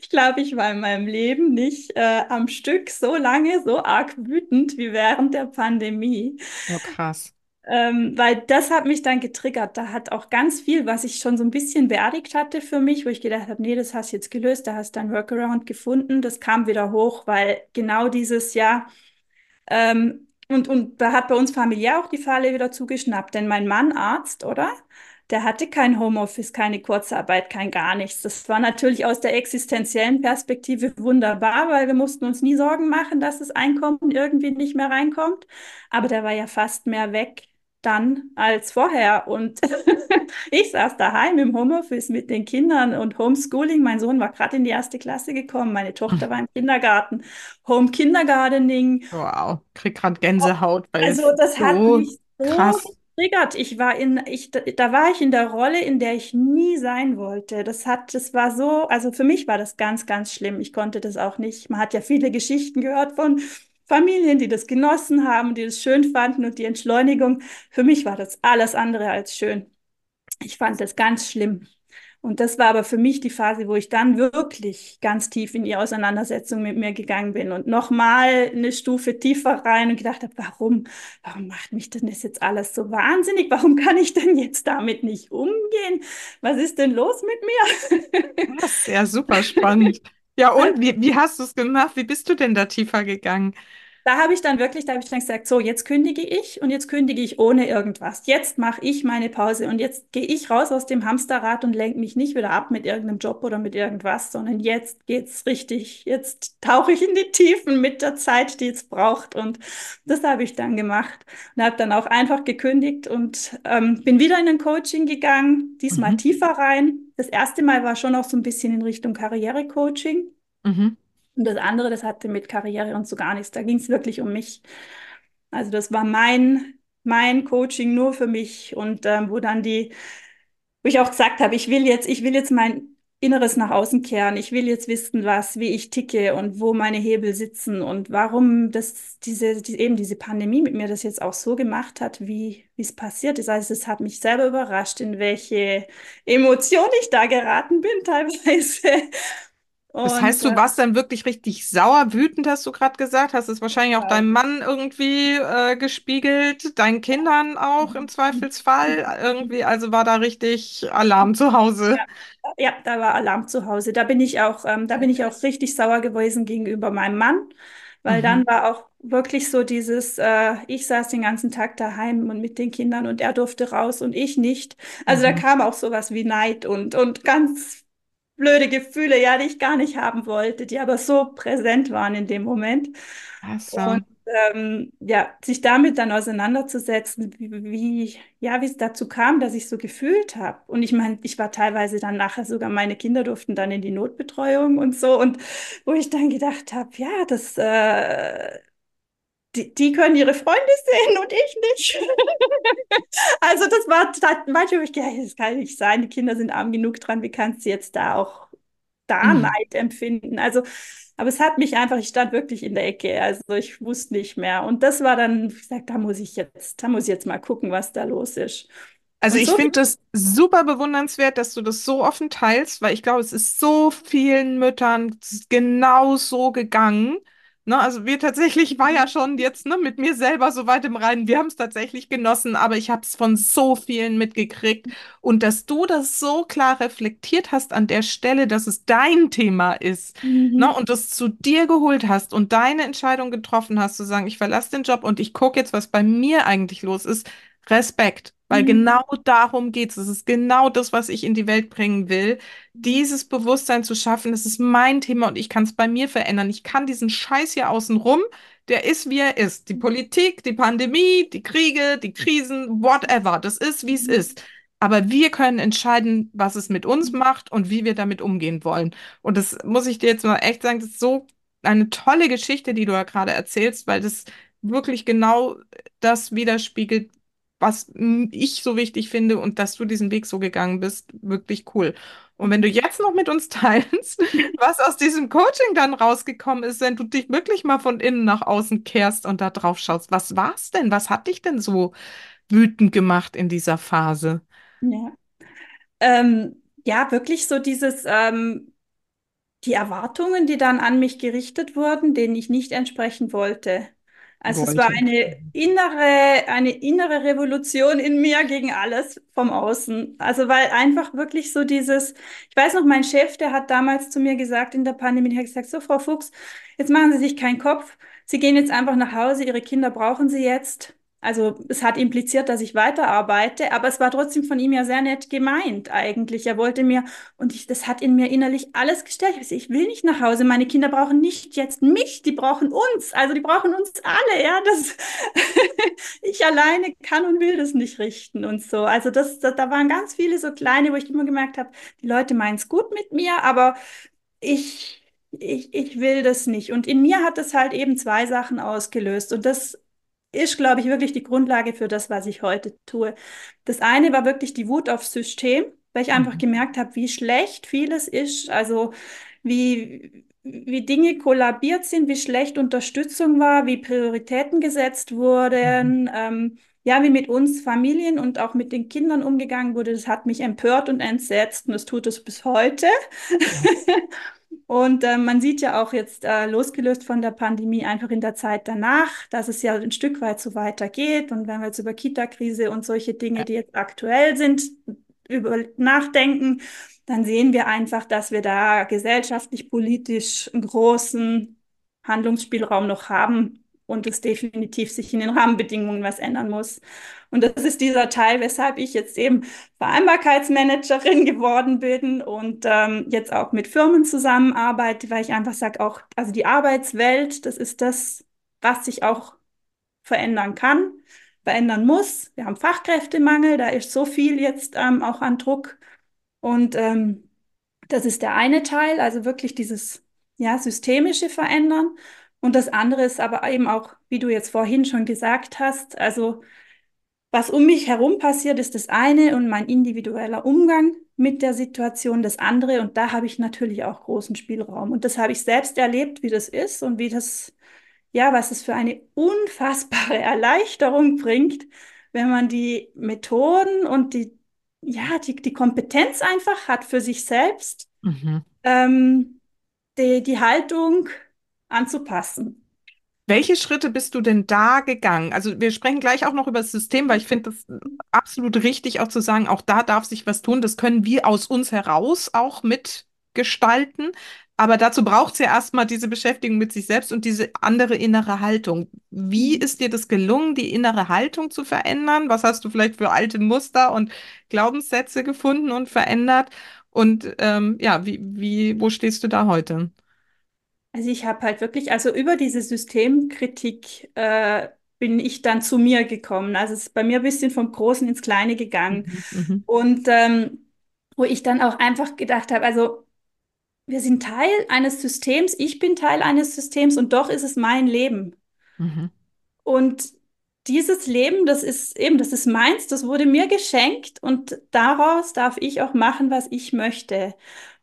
Ich glaube, ich war in meinem Leben nicht äh, am Stück so lange so arg wütend wie während der Pandemie. Oh, krass. Ähm, weil das hat mich dann getriggert. Da hat auch ganz viel, was ich schon so ein bisschen beerdigt hatte für mich, wo ich gedacht habe, nee, das hast du jetzt gelöst, da hast du einen Workaround gefunden, das kam wieder hoch, weil genau dieses Jahr ähm, und, und da hat bei uns familiär auch die Falle wieder zugeschnappt, denn mein Mann, Arzt, oder? der hatte kein Homeoffice, keine Kurzarbeit, kein gar nichts. Das war natürlich aus der existenziellen Perspektive wunderbar, weil wir mussten uns nie Sorgen machen, dass das Einkommen irgendwie nicht mehr reinkommt. Aber der war ja fast mehr weg dann als vorher. Und [LAUGHS] ich saß daheim im Homeoffice mit den Kindern und Homeschooling. Mein Sohn war gerade in die erste Klasse gekommen, meine Tochter war im Kindergarten. Home Kindergartening. Wow, krieg gerade Gänsehaut. Weil also das so hat mich so krass. getriggert. Ich war in, ich, da war ich in der Rolle, in der ich nie sein wollte. Das hat, das war so, also für mich war das ganz, ganz schlimm. Ich konnte das auch nicht. Man hat ja viele Geschichten gehört von Familien, die das genossen haben, die das schön fanden und die Entschleunigung. Für mich war das alles andere als schön. Ich fand das ganz schlimm. Und das war aber für mich die Phase, wo ich dann wirklich ganz tief in die Auseinandersetzung mit mir gegangen bin und nochmal eine Stufe tiefer rein und gedacht habe, warum, warum macht mich denn das jetzt alles so wahnsinnig? Warum kann ich denn jetzt damit nicht umgehen? Was ist denn los mit mir? Das ist ja super spannend. Ja, und [LAUGHS] wie, wie hast du es gemacht? Wie bist du denn da tiefer gegangen? Da habe ich dann wirklich, da habe ich dann gesagt, so, jetzt kündige ich und jetzt kündige ich ohne irgendwas. Jetzt mache ich meine Pause und jetzt gehe ich raus aus dem Hamsterrad und lenke mich nicht wieder ab mit irgendeinem Job oder mit irgendwas, sondern jetzt geht's richtig. Jetzt tauche ich in die Tiefen mit der Zeit, die es braucht. Und das habe ich dann gemacht und habe dann auch einfach gekündigt und ähm, bin wieder in ein Coaching gegangen, diesmal mhm. tiefer rein. Das erste Mal war schon auch so ein bisschen in Richtung Karrierecoaching. Mhm. Und das andere, das hatte mit Karriere und so gar nichts. Da ging es wirklich um mich. Also das war mein, mein Coaching nur für mich und ähm, wo dann die, wo ich auch gesagt habe, ich will jetzt, ich will jetzt mein Inneres nach außen kehren. Ich will jetzt wissen, was, wie ich ticke und wo meine Hebel sitzen und warum das, diese, die, eben diese Pandemie mit mir das jetzt auch so gemacht hat, wie, es passiert ist. Also es hat mich selber überrascht, in welche Emotion ich da geraten bin [LAUGHS] teilweise. Das heißt, du äh, warst dann wirklich richtig sauer, wütend, hast du gerade gesagt. Hast es wahrscheinlich auch deinem Mann irgendwie äh, gespiegelt, deinen Kindern auch im Zweifelsfall irgendwie. Also war da richtig Alarm zu Hause. Ja, ja da war Alarm zu Hause. Da bin ich auch, ähm, da bin ich auch richtig sauer gewesen gegenüber meinem Mann, weil mhm. dann war auch wirklich so dieses, äh, ich saß den ganzen Tag daheim und mit den Kindern und er durfte raus und ich nicht. Also mhm. da kam auch sowas wie Neid und, und ganz blöde Gefühle, ja, die ich gar nicht haben wollte, die aber so präsent waren in dem Moment. So. Und ähm, ja, sich damit dann auseinanderzusetzen, wie, wie ja, wie es dazu kam, dass ich so gefühlt habe. Und ich meine, ich war teilweise dann nachher sogar, meine Kinder durften dann in die Notbetreuung und so. Und wo ich dann gedacht habe, ja, das, äh, die, die können ihre Freunde sehen und ich nicht. [LAUGHS] also das war manchmal, ich gedacht, das kann nicht sein, die Kinder sind arm genug dran, wie kannst du jetzt da auch da mhm. Neid empfinden? Also, aber es hat mich einfach, ich stand wirklich in der Ecke, also ich wusste nicht mehr. Und das war dann, ich sag, da muss ich jetzt, da muss ich jetzt mal gucken, was da los ist. Also ich finde das super bewundernswert, dass du das so offen teilst, weil ich glaube, es ist so vielen Müttern genau so gegangen. Ne, also wir tatsächlich war ja schon jetzt ne, mit mir selber so weit im Reinen. Wir haben es tatsächlich genossen, aber ich habe es von so vielen mitgekriegt. Und dass du das so klar reflektiert hast an der Stelle, dass es dein Thema ist mhm. ne, und das zu dir geholt hast und deine Entscheidung getroffen hast, zu sagen, ich verlasse den Job und ich gucke jetzt, was bei mir eigentlich los ist. Respekt. Weil mhm. genau darum geht es. Es ist genau das, was ich in die Welt bringen will. Dieses Bewusstsein zu schaffen, das ist mein Thema und ich kann es bei mir verändern. Ich kann diesen Scheiß hier außen rum, der ist, wie er ist. Die Politik, die Pandemie, die Kriege, die Krisen, whatever. Das ist, wie es ist. Aber wir können entscheiden, was es mit uns macht und wie wir damit umgehen wollen. Und das muss ich dir jetzt mal echt sagen, das ist so eine tolle Geschichte, die du ja gerade erzählst, weil das wirklich genau das widerspiegelt, was ich so wichtig finde und dass du diesen Weg so gegangen bist, wirklich cool. Und wenn du jetzt noch mit uns [LAUGHS] teilst, was aus diesem Coaching dann rausgekommen ist, wenn du dich wirklich mal von innen nach außen kehrst und da drauf schaust, was war's denn? Was hat dich denn so wütend gemacht in dieser Phase? Ja, ähm, ja wirklich so dieses, ähm, die Erwartungen, die dann an mich gerichtet wurden, denen ich nicht entsprechen wollte. Also es war eine innere, eine innere Revolution in mir gegen alles vom Außen. Also weil einfach wirklich so dieses, ich weiß noch, mein Chef, der hat damals zu mir gesagt in der Pandemie, der hat gesagt, so Frau Fuchs, jetzt machen Sie sich keinen Kopf. Sie gehen jetzt einfach nach Hause, Ihre Kinder brauchen Sie jetzt. Also es hat impliziert, dass ich weiterarbeite, aber es war trotzdem von ihm ja sehr nett gemeint eigentlich. Er wollte mir, und ich, das hat in mir innerlich alles gestellt. Ich, ich will nicht nach Hause. Meine Kinder brauchen nicht jetzt mich, die brauchen uns. Also die brauchen uns alle. Ja, das [LAUGHS] ich alleine kann und will das nicht richten und so. Also das, das da waren ganz viele so kleine, wo ich immer gemerkt habe, die Leute meinen es gut mit mir, aber ich ich, ich will das nicht. Und in mir hat das halt eben zwei Sachen ausgelöst. Und das ist, glaube ich, wirklich die Grundlage für das, was ich heute tue. Das eine war wirklich die Wut aufs System, weil ich einfach Mhm. gemerkt habe, wie schlecht vieles ist, also wie, wie Dinge kollabiert sind, wie schlecht Unterstützung war, wie Prioritäten gesetzt Mhm. wurden, ähm, ja, wie mit uns Familien und auch mit den Kindern umgegangen wurde. Das hat mich empört und entsetzt und das tut es bis heute. Ja. [LAUGHS] Und äh, man sieht ja auch jetzt, äh, losgelöst von der Pandemie, einfach in der Zeit danach, dass es ja ein Stück weit so weitergeht. Und wenn wir jetzt über Kita-Krise und solche Dinge, die jetzt aktuell sind, über nachdenken, dann sehen wir einfach, dass wir da gesellschaftlich, politisch einen großen Handlungsspielraum noch haben und es definitiv sich in den Rahmenbedingungen was ändern muss. Und das ist dieser Teil, weshalb ich jetzt eben Vereinbarkeitsmanagerin [LAUGHS] geworden bin und ähm, jetzt auch mit Firmen zusammenarbeite, weil ich einfach sage, auch, also die Arbeitswelt, das ist das, was sich auch verändern kann, verändern muss. Wir haben Fachkräftemangel, da ist so viel jetzt ähm, auch an Druck. Und ähm, das ist der eine Teil, also wirklich dieses ja, systemische Verändern. Und das andere ist aber eben auch, wie du jetzt vorhin schon gesagt hast, also was um mich herum passiert, ist das eine und mein individueller Umgang mit der Situation das andere. Und da habe ich natürlich auch großen Spielraum. Und das habe ich selbst erlebt, wie das ist und wie das, ja, was es für eine unfassbare [LAUGHS] Erleichterung bringt, wenn man die Methoden und die, ja, die, die Kompetenz einfach hat für sich selbst, Mhm. ähm, die, die Haltung anzupassen. Welche Schritte bist du denn da gegangen? Also wir sprechen gleich auch noch über das System, weil ich finde das absolut richtig, auch zu sagen, auch da darf sich was tun. Das können wir aus uns heraus auch mitgestalten. Aber dazu braucht es ja erstmal diese Beschäftigung mit sich selbst und diese andere innere Haltung. Wie ist dir das gelungen, die innere Haltung zu verändern? Was hast du vielleicht für alte Muster und Glaubenssätze gefunden und verändert? Und ähm, ja, wie, wie, wo stehst du da heute? Also ich habe halt wirklich, also über diese Systemkritik äh, bin ich dann zu mir gekommen. Also es ist bei mir ein bisschen vom Großen ins Kleine gegangen. Mhm, mhm, Und ähm, wo ich dann auch einfach gedacht habe, also wir sind Teil eines Systems, ich bin Teil eines Systems und doch ist es mein Leben. mhm, Und dieses Leben, das ist eben, das ist meins, das wurde mir geschenkt und daraus darf ich auch machen, was ich möchte.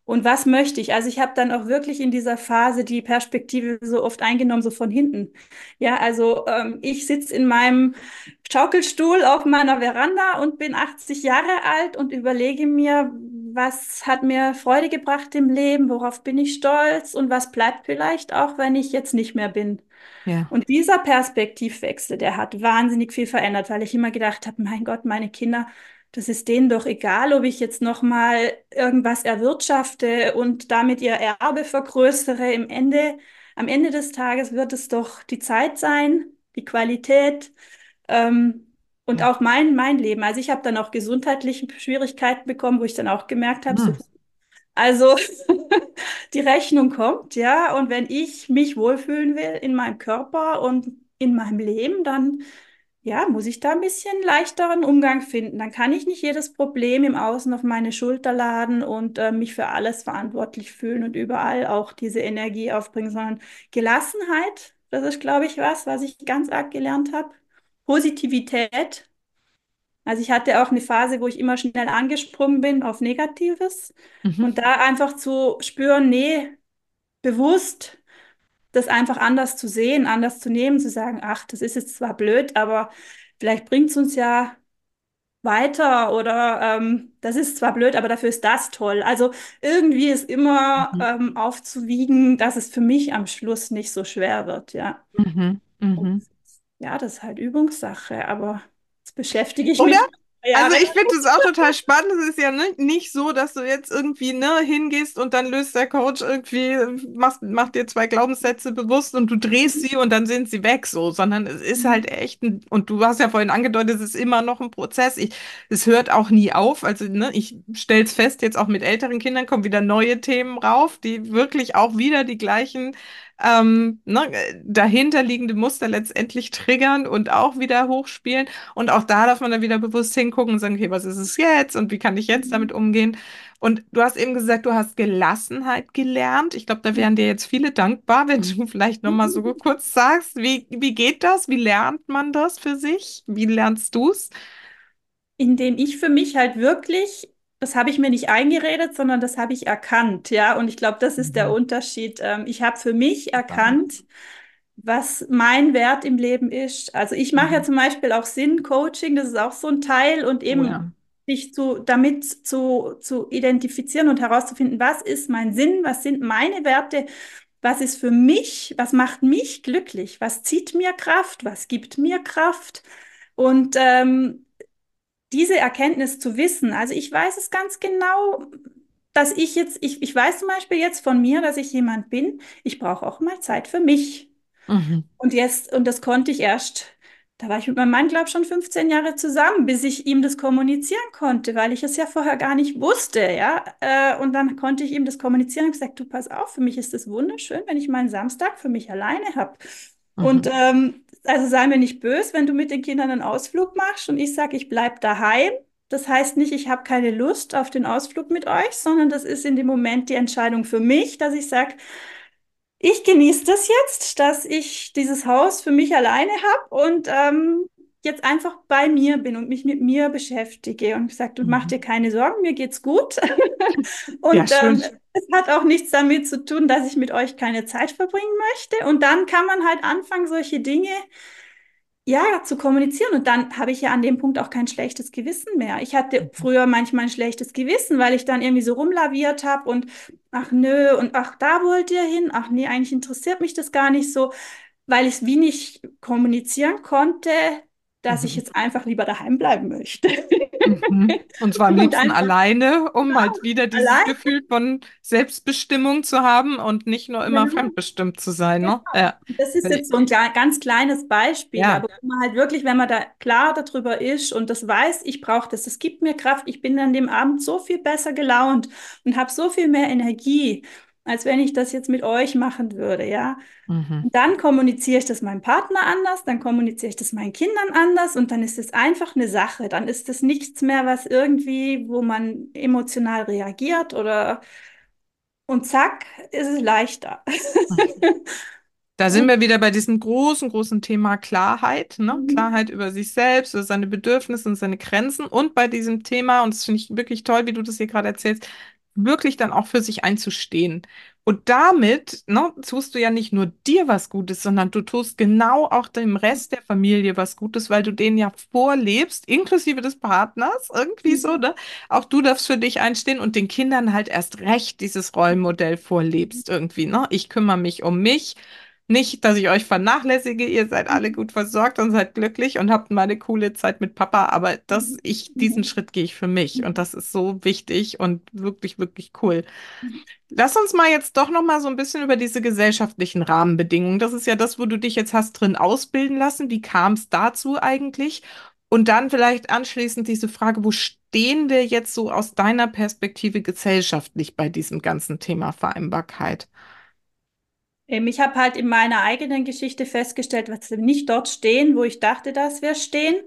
Und was möchte ich? Also ich habe dann auch wirklich in dieser Phase die Perspektive so oft eingenommen, so von hinten. Ja, also ähm, ich sitze in meinem Schaukelstuhl auf meiner Veranda und bin 80 Jahre alt und überlege mir, was hat mir Freude gebracht im Leben, worauf bin ich stolz und was bleibt vielleicht auch, wenn ich jetzt nicht mehr bin. ja. Und dieser Perspektivwechsel, der hat wahnsinnig viel verändert, weil ich immer gedacht habe, mein Gott, meine Kinder, das ist denen doch egal, ob ich jetzt noch mal irgendwas erwirtschafte und damit ihr Erbe vergrößere. Im Ende, am Ende des Tages wird es doch die Zeit sein, die Qualität ähm, und Ja. auch mein, mein Leben. Also ich habe dann auch gesundheitliche Schwierigkeiten bekommen, wo ich dann auch gemerkt habe, so Hm. also [LAUGHS] die Rechnung kommt, ja, und wenn ich mich wohlfühlen will in meinem Körper und in meinem Leben, dann ja, muss ich da ein bisschen leichteren Umgang finden. Dann kann ich nicht jedes Problem im Außen auf meine Schulter laden und äh, mich für alles verantwortlich fühlen und überall auch diese Energie aufbringen, sondern Gelassenheit, das ist, glaube ich, was, was ich ganz arg gelernt habe. Positivität. Also ich hatte auch eine Phase, wo ich immer schnell angesprungen bin auf Negatives Mhm. und da einfach zu spüren, nee, bewusst das einfach anders zu sehen, anders zu nehmen, zu sagen, ach, das ist jetzt zwar blöd, aber vielleicht bringt es uns ja weiter oder ähm, das ist zwar blöd, aber dafür ist das toll. Also irgendwie ist immer Mhm. ähm, aufzuwiegen, dass es für mich am Schluss nicht so schwer wird, ja. Mhm. Und Mhm. ja, das ist halt Übungssache, aber jetzt beschäftige ich Oder? mich. Ja, Also ich finde es auch total spannend. Es ist ja nicht so, dass du jetzt irgendwie ne, hingehst und dann löst der Coach irgendwie, macht, macht dir zwei Glaubenssätze bewusst und du drehst sie und dann sind sie weg so, sondern es ist halt echt ein, und du hast ja vorhin angedeutet, es ist immer noch ein Prozess. Ich, es hört auch nie auf. Also ne, ich stelle es fest, jetzt auch mit älteren Kindern kommen wieder neue Themen rauf, die wirklich auch wieder die gleichen ähm, ne, dahinterliegende Muster letztendlich triggern und auch wieder hochspielen. Und auch da darf man dann wieder bewusst hingucken und sagen, okay, was ist es jetzt und wie kann ich jetzt damit umgehen? Und du hast eben gesagt, du hast Gelassenheit gelernt. Ich glaube, da wären dir jetzt viele dankbar, wenn du [LAUGHS] vielleicht noch mal so [LAUGHS] kurz sagst, wie, wie geht das? Wie lernt man das für sich? Wie lernst du es? indem ich für mich halt wirklich, das habe ich mir nicht eingeredet, sondern das habe ich erkannt, ja. Und ich glaube, das ist der Mhm. Unterschied. Ähm, ich habe für mich erkannt, was mein Wert im Leben ist. Also ich mache ja Mhm. zum Beispiel auch Sinn-Coaching, das ist auch so ein Teil und Oh eben ja. sich zu, damit zu, zu identifizieren und herauszufinden, was ist mein Sinn, was sind meine Werte, was ist für mich, was macht mich glücklich, was zieht mir Kraft, was gibt mir Kraft. Und ähm, diese Erkenntnis zu wissen, also ich weiß es ganz genau, dass ich jetzt, ich, ich weiß zum Beispiel jetzt von mir, dass ich jemand bin, ich brauche auch mal Zeit für mich. Mhm. Und jetzt, und das konnte ich erst, da war ich mit meinem Mann, glaube ich, schon 15 Jahre zusammen, bis ich ihm das kommunizieren konnte, weil ich es ja vorher gar nicht wusste, ja. Äh, und dann konnte ich ihm das kommunizieren und gesagt, du pass auf, für mich ist es wunderschön, wenn ich meinen Samstag für mich alleine habe. Und Mhm. ähm, also sei mir nicht böse, wenn du mit den Kindern einen Ausflug machst und ich sage, ich bleib daheim. Das heißt nicht, ich habe keine Lust auf den Ausflug mit euch, sondern das ist in dem Moment die Entscheidung für mich, dass ich sage, ich genieße das jetzt, dass ich dieses Haus für mich alleine habe und ähm, jetzt einfach bei mir bin und mich mit mir beschäftige und gesagt, du mach Mhm. dir keine Sorgen, mir geht's gut. [LAUGHS] Ja, Und ähm, schön. Es hat auch nichts damit zu tun, dass ich mit euch keine Zeit verbringen möchte. Und dann kann man halt anfangen, solche Dinge ja, zu kommunizieren. Und dann habe ich ja an dem Punkt auch kein schlechtes Gewissen mehr. Ich hatte früher manchmal ein schlechtes Gewissen, weil ich dann irgendwie so rumlaviert habe und ach nö, und ach, da wollt ihr hin, ach nee, eigentlich interessiert mich das gar nicht so, weil ich es wie nicht kommunizieren konnte, dass ich Mhm. jetzt einfach lieber daheim bleiben möchte. Mhm. Und zwar am [LAUGHS] liebsten alleine, um halt wieder dieses allein. Gefühl von Selbstbestimmung zu haben und nicht nur immer Genau. fremdbestimmt zu sein, Genau. ne? Ja. Das ist Wenn ich- jetzt so ein ganz kleines Beispiel, Ja. aber wo man halt wirklich, wenn man da klar darüber ist und das weiß, ich brauche das, es gibt mir Kraft, ich bin an dem Abend so viel besser gelaunt und habe so viel mehr Energie, als wenn ich das jetzt mit euch machen würde, ja. Mhm. Dann kommuniziere ich das meinem Partner anders, dann kommuniziere ich das meinen Kindern anders und dann ist es einfach eine Sache. Dann ist es nichts mehr, was irgendwie, wo man emotional reagiert oder und zack, ist es leichter. [LAUGHS] Da sind wir wieder bei diesem großen, großen Thema Klarheit, ne? Mhm. Klarheit über sich selbst, über seine Bedürfnisse und seine Grenzen und bei diesem Thema, und das finde ich wirklich toll, wie du das hier gerade erzählst, wirklich dann auch für sich einzustehen. Und damit, ne, tust du ja nicht nur dir was Gutes, sondern du tust genau auch dem Rest der Familie was Gutes, weil du denen ja vorlebst, inklusive des Partners, irgendwie so, ne? Auch du darfst für dich einstehen und den Kindern halt erst recht dieses Rollenmodell vorlebst irgendwie, ne? Ich kümmere mich um mich. Nicht, dass ich euch vernachlässige, ihr seid alle gut versorgt und seid glücklich und habt mal eine coole Zeit mit Papa, aber das, ich, diesen Schritt gehe ich für mich und das ist so wichtig und wirklich, wirklich cool. Lass uns mal jetzt doch noch mal so ein bisschen über diese gesellschaftlichen Rahmenbedingungen. Das ist ja das, wo du dich jetzt hast drin ausbilden lassen. Wie kam es dazu eigentlich? Und dann vielleicht anschließend diese Frage, wo stehen wir jetzt so aus deiner Perspektive gesellschaftlich bei diesem ganzen Thema Vereinbarkeit? Ähm, Ich habe halt in meiner eigenen Geschichte festgestellt, was wir nicht dort stehen, wo ich dachte, dass wir stehen.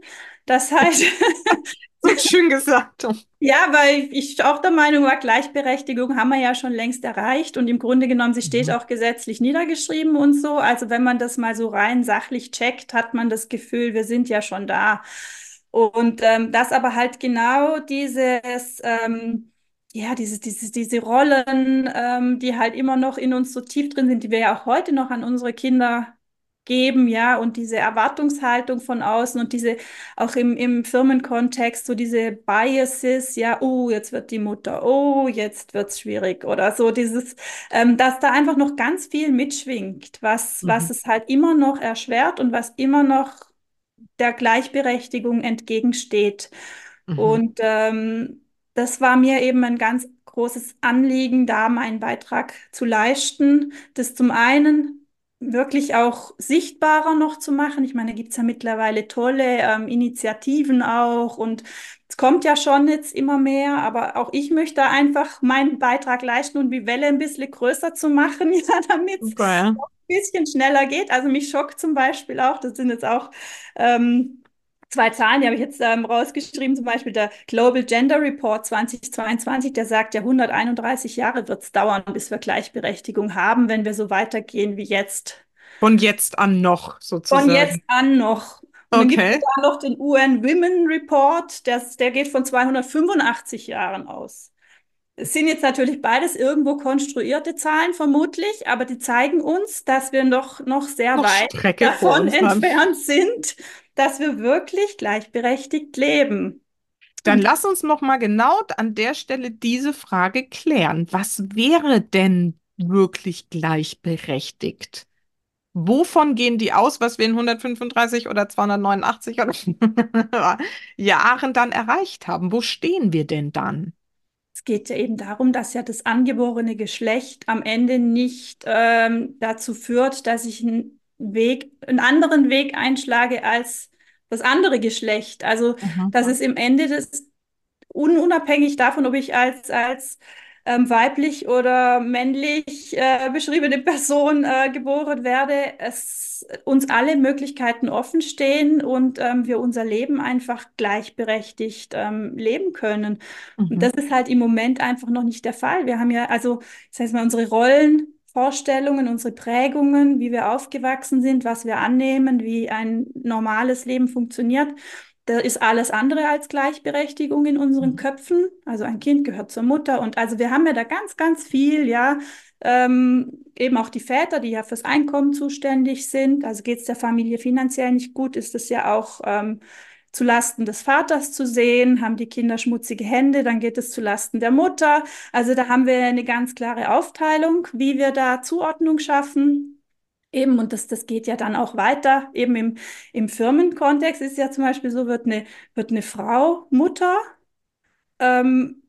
Das heißt, [LAUGHS] So schön gesagt. ja, weil ich auch der Meinung war, Gleichberechtigung haben wir ja schon längst erreicht und im Grunde genommen, sie steht Mhm. auch gesetzlich niedergeschrieben und so. Also wenn man das mal so rein sachlich checkt, hat man das Gefühl, wir sind ja schon da. Und ähm, das aber halt genau dieses, ähm, ja, diese, diese, diese Rollen, ähm, die halt immer noch in uns so tief drin sind, die wir ja auch heute noch an unsere Kinder geben, ja, und diese Erwartungshaltung von außen und diese, auch im, im Firmenkontext, so diese Biases, ja, oh, jetzt wird die Mutter, oh, jetzt wird's schwierig oder so dieses, ähm, dass da einfach noch ganz viel mitschwingt, was, was Mhm. es halt immer noch erschwert und was immer noch der Gleichberechtigung entgegensteht. Mhm. Und ähm, das war mir eben ein ganz großes Anliegen, da meinen Beitrag zu leisten. Das zum einen wirklich auch sichtbarer noch zu machen. Ich meine, da gibt's ja mittlerweile tolle ähm, Initiativen auch und es kommt ja schon jetzt immer mehr, aber auch ich möchte einfach meinen Beitrag leisten und die Welle ein bisschen größer zu machen, [LAUGHS] ja, damit es ein bisschen schneller geht. Also mich schockt zum Beispiel auch, das sind jetzt auch ähm, zwei Zahlen, die habe ich jetzt ähm, rausgeschrieben, zum Beispiel der Global Gender Report 2022, der sagt ja, 131 Jahre wird es dauern, bis wir Gleichberechtigung haben, wenn wir so weitergehen wie jetzt. Von jetzt an noch Von jetzt sozusagen. an noch. Und dann gibt es Okay. da noch den UN Women Report, das, der geht von 285 Jahren aus. Es sind jetzt natürlich beides irgendwo konstruierte Zahlen, vermutlich, aber die zeigen uns, dass wir noch, noch sehr Noch weit Strecke davon entfernt sind, dass wir wirklich gleichberechtigt leben. Dann lass uns noch mal genau an der Stelle diese Frage klären. Was wäre denn wirklich gleichberechtigt? Wovon gehen die aus, was wir in 135 oder 289 oder [LAUGHS] Jahren dann erreicht haben? Wo stehen wir denn dann? es geht ja eben darum, dass ja das angeborene Geschlecht am Ende nicht ähm, dazu führt, dass ich einen Weg, einen anderen Weg einschlage als das andere Geschlecht. Also, Mhm. dass es im Ende das un unabhängig davon, ob ich als, als ähm, weiblich oder männlich äh, beschriebene Person äh, geboren werde, es uns alle Möglichkeiten offen stehen und ähm, wir unser Leben einfach gleichberechtigt ähm, leben können. Und das Mhm. ist halt im Moment einfach noch nicht der Fall. Wir haben ja, also, das heißt mal, unsere Rollenvorstellungen, unsere Prägungen, wie wir aufgewachsen sind, was wir annehmen, wie ein normales Leben funktioniert. Da ist alles andere als Gleichberechtigung in unseren Mhm. Köpfen. Also ein Kind gehört zur Mutter und also wir haben ja da ganz, ganz viel, ja. Ähm, eben auch die Väter, die ja fürs Einkommen zuständig sind. Also geht es der Familie finanziell nicht gut, ist es ja auch ähm, zu Lasten des Vaters zu sehen. Haben die Kinder schmutzige Hände, dann geht es zu Lasten der Mutter. Also da haben wir eine ganz klare Aufteilung, wie wir da Zuordnung schaffen. Eben, und das, das geht ja dann auch weiter. Eben im, im Firmenkontext ist ja zum Beispiel so, wird eine, wird eine Frau Mutter, ähm,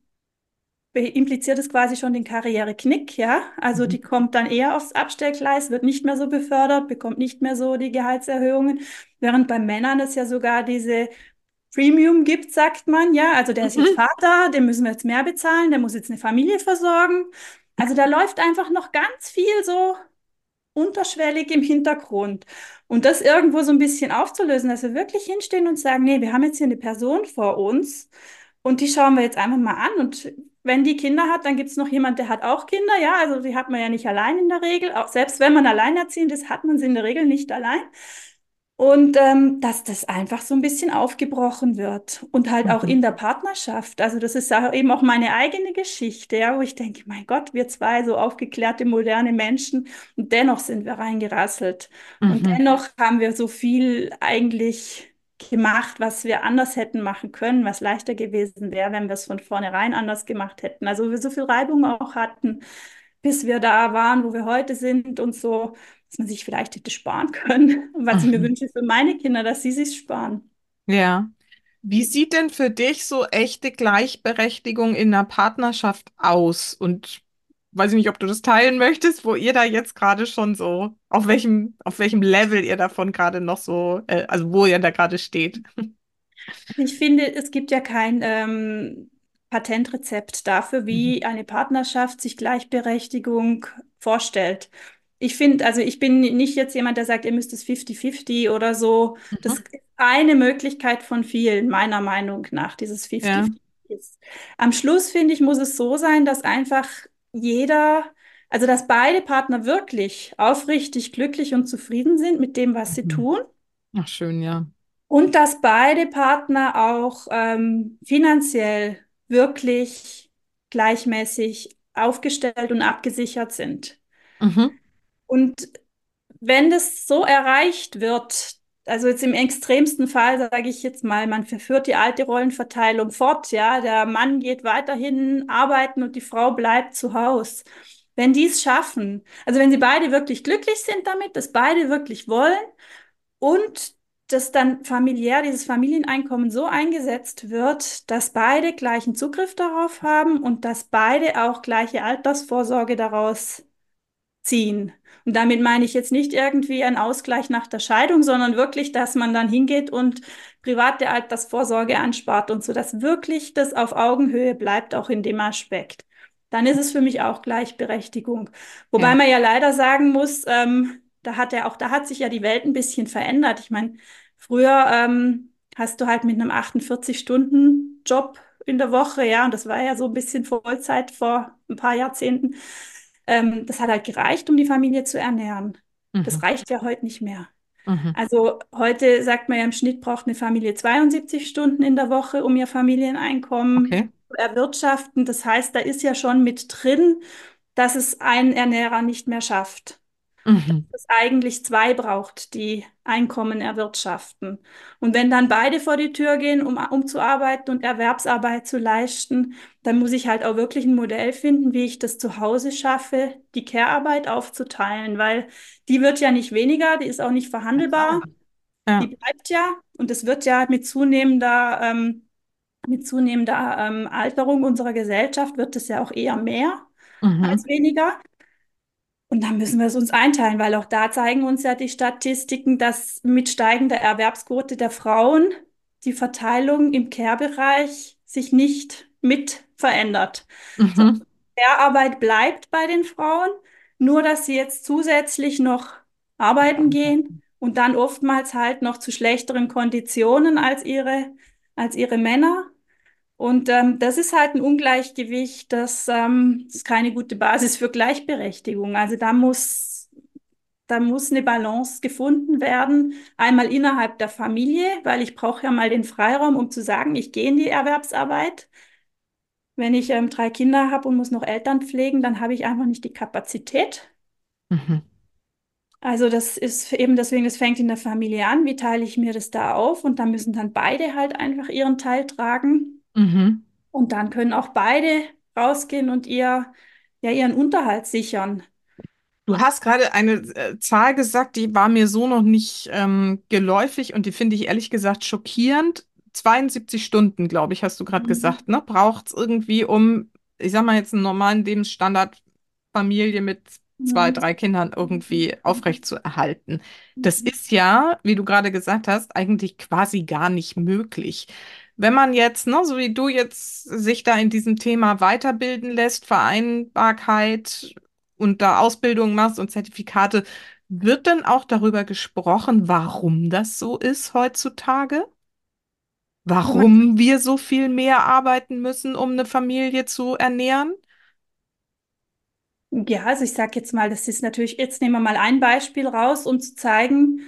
impliziert es quasi schon den Karriereknick, ja. Also die Mhm. kommt dann eher aufs Abstellgleis, wird nicht mehr so befördert, bekommt nicht mehr so die Gehaltserhöhungen, während bei Männern es ja sogar diese Premium gibt, sagt man, ja. Also der ist jetzt Mhm. Vater, dem müssen wir jetzt mehr bezahlen, der muss jetzt eine Familie versorgen. Also da läuft einfach noch ganz viel so unterschwellig im Hintergrund. Und das irgendwo so ein bisschen aufzulösen, dass wir wirklich hinstehen und sagen, nee, wir haben jetzt hier eine Person vor uns und die schauen wir jetzt einfach mal an. Und wenn die Kinder hat, dann gibt es noch jemand, der hat auch Kinder, ja, also die hat man ja nicht allein in der Regel. Auch selbst wenn man alleinerziehend ist, hat man sie in der Regel nicht allein. Und ähm, dass das einfach so ein bisschen aufgebrochen wird und halt auch Mhm. in der Partnerschaft. Also das ist auch eben auch meine eigene Geschichte, ja, wo ich denke, mein Gott, wir zwei so aufgeklärte, moderne Menschen und dennoch sind wir reingerasselt. Und Mhm. dennoch haben wir so viel eigentlich gemacht, was wir anders hätten machen können, was leichter gewesen wäre, wenn wir es von vornherein anders gemacht hätten. Also wir so viel Reibung auch hatten, bis wir da waren, wo wir heute sind und so dass man sich vielleicht hätte sparen können. [LAUGHS] Was ich mir Mhm. wünsche für meine Kinder, dass sie sich sparen. Ja. Wie sieht denn für dich so echte Gleichberechtigung in einer Partnerschaft aus? Und weiß ich nicht, ob du das teilen möchtest, wo ihr da jetzt gerade schon so, auf welchem, auf welchem Level ihr davon gerade noch so, äh, also wo ihr da gerade steht. Ich finde, es gibt ja kein ähm, Patentrezept dafür, Mhm. wie eine Partnerschaft sich Gleichberechtigung vorstellt. Ich finde, also ich bin nicht jetzt jemand, der sagt, ihr müsst es 50-50 oder so. Das Mhm. ist eine Möglichkeit von vielen, meiner Meinung nach, dieses Ja. 50-50 ist. Am Schluss, finde ich, muss es so sein, dass einfach jeder, also dass beide Partner wirklich aufrichtig glücklich und zufrieden sind mit dem, was sie Mhm. tun. Ach, schön, ja. Und dass beide Partner auch ähm, finanziell wirklich gleichmäßig aufgestellt und abgesichert sind. Mhm. Und wenn das so erreicht wird, also jetzt im extremsten Fall sage ich jetzt mal, man verführt die alte Rollenverteilung fort, ja, der Mann geht weiterhin arbeiten und die Frau bleibt zu Hause. Wenn die es schaffen, also wenn sie beide wirklich glücklich sind damit, das beide wirklich wollen und dass dann familiär dieses Familieneinkommen so eingesetzt wird, dass beide gleichen Zugriff darauf haben und dass beide auch gleiche Altersvorsorge daraus ziehen. Und damit meine ich jetzt nicht irgendwie einen Ausgleich nach der Scheidung, sondern wirklich, dass man dann hingeht und private Altersvorsorge anspart und so, dass wirklich das auf Augenhöhe bleibt, auch in dem Aspekt. Dann ist es für mich auch Gleichberechtigung. Wobei Ja. man ja leider sagen muss, ähm, da hat ja auch, da hat sich ja die Welt ein bisschen verändert. Ich meine, früher ähm, hast du halt mit einem 48-Stunden-Job in der Woche, ja, und das war ja so ein bisschen Vollzeit vor ein paar Jahrzehnten. Ähm, das hat halt gereicht, um die Familie zu ernähren. Das Mhm. reicht ja heute nicht mehr. Mhm. Also heute sagt man ja im Schnitt braucht eine Familie 72 Stunden in der Woche, um ihr Familieneinkommen Okay. zu erwirtschaften. Das heißt, da ist ja schon mit drin, dass es ein Ernährer nicht mehr schafft. Mhm. Dass es eigentlich zwei braucht, die Einkommen erwirtschaften. Und wenn dann beide vor die Tür gehen, um, um zu arbeiten und Erwerbsarbeit zu leisten, dann muss ich halt auch wirklich ein Modell finden, wie ich das zu Hause schaffe, die Care-Arbeit aufzuteilen, weil die wird ja nicht weniger, die ist auch nicht verhandelbar. Ja. Die bleibt ja und es wird ja mit zunehmender, ähm, mit zunehmender ähm, Alterung unserer Gesellschaft wird es ja auch eher mehr Mhm. als weniger. Und dann müssen wir es uns einteilen, weil auch da zeigen uns ja die Statistiken, dass mit steigender Erwerbsquote der Frauen die Verteilung im Care-Bereich sich nicht mit verändert. Mhm. Care-Arbeit bleibt bei den Frauen, nur dass sie jetzt zusätzlich noch arbeiten gehen und dann oftmals halt noch zu schlechteren Konditionen als ihre, als ihre Männer. Und ähm, das ist halt ein Ungleichgewicht, das ähm, ist keine gute Basis für Gleichberechtigung. Also da muss, da muss eine Balance gefunden werden. Einmal innerhalb der Familie, weil ich brauche ja mal den Freiraum, um zu sagen, ich gehe in die Erwerbsarbeit. Wenn ich ähm, drei Kinder habe und muss noch Eltern pflegen, dann habe ich einfach nicht die Kapazität. Mhm. Also das ist eben deswegen, das fängt in der Familie an. Wie teile ich mir das da auf? Und da müssen dann beide halt einfach ihren Teil tragen. Mhm. Und dann können auch beide rausgehen und ihr, ja, ihren Unterhalt sichern. Du hast gerade eine äh, Zahl gesagt, die war mir so noch nicht ähm, geläufig und die finde ich ehrlich gesagt schockierend. 72 Stunden, glaube ich, hast du gerade Mhm. gesagt, ne? Braucht es irgendwie, um, ich sag mal jetzt einen normalen Lebensstandard Familie mit zwei, Mhm. drei Kindern irgendwie aufrecht zu erhalten. Das ist ja, wie du gerade gesagt hast, eigentlich quasi gar nicht möglich. Wenn man jetzt, ne, so wie du jetzt sich da in diesem Thema weiterbilden lässt, Vereinbarkeit und da Ausbildung machst und Zertifikate, wird dann auch darüber gesprochen, warum das so ist heutzutage? Warum wir so viel mehr arbeiten müssen, um eine Familie zu ernähren? Ja, also ich sage jetzt mal, das ist natürlich, jetzt nehmen wir mal ein Beispiel raus, um zu zeigen,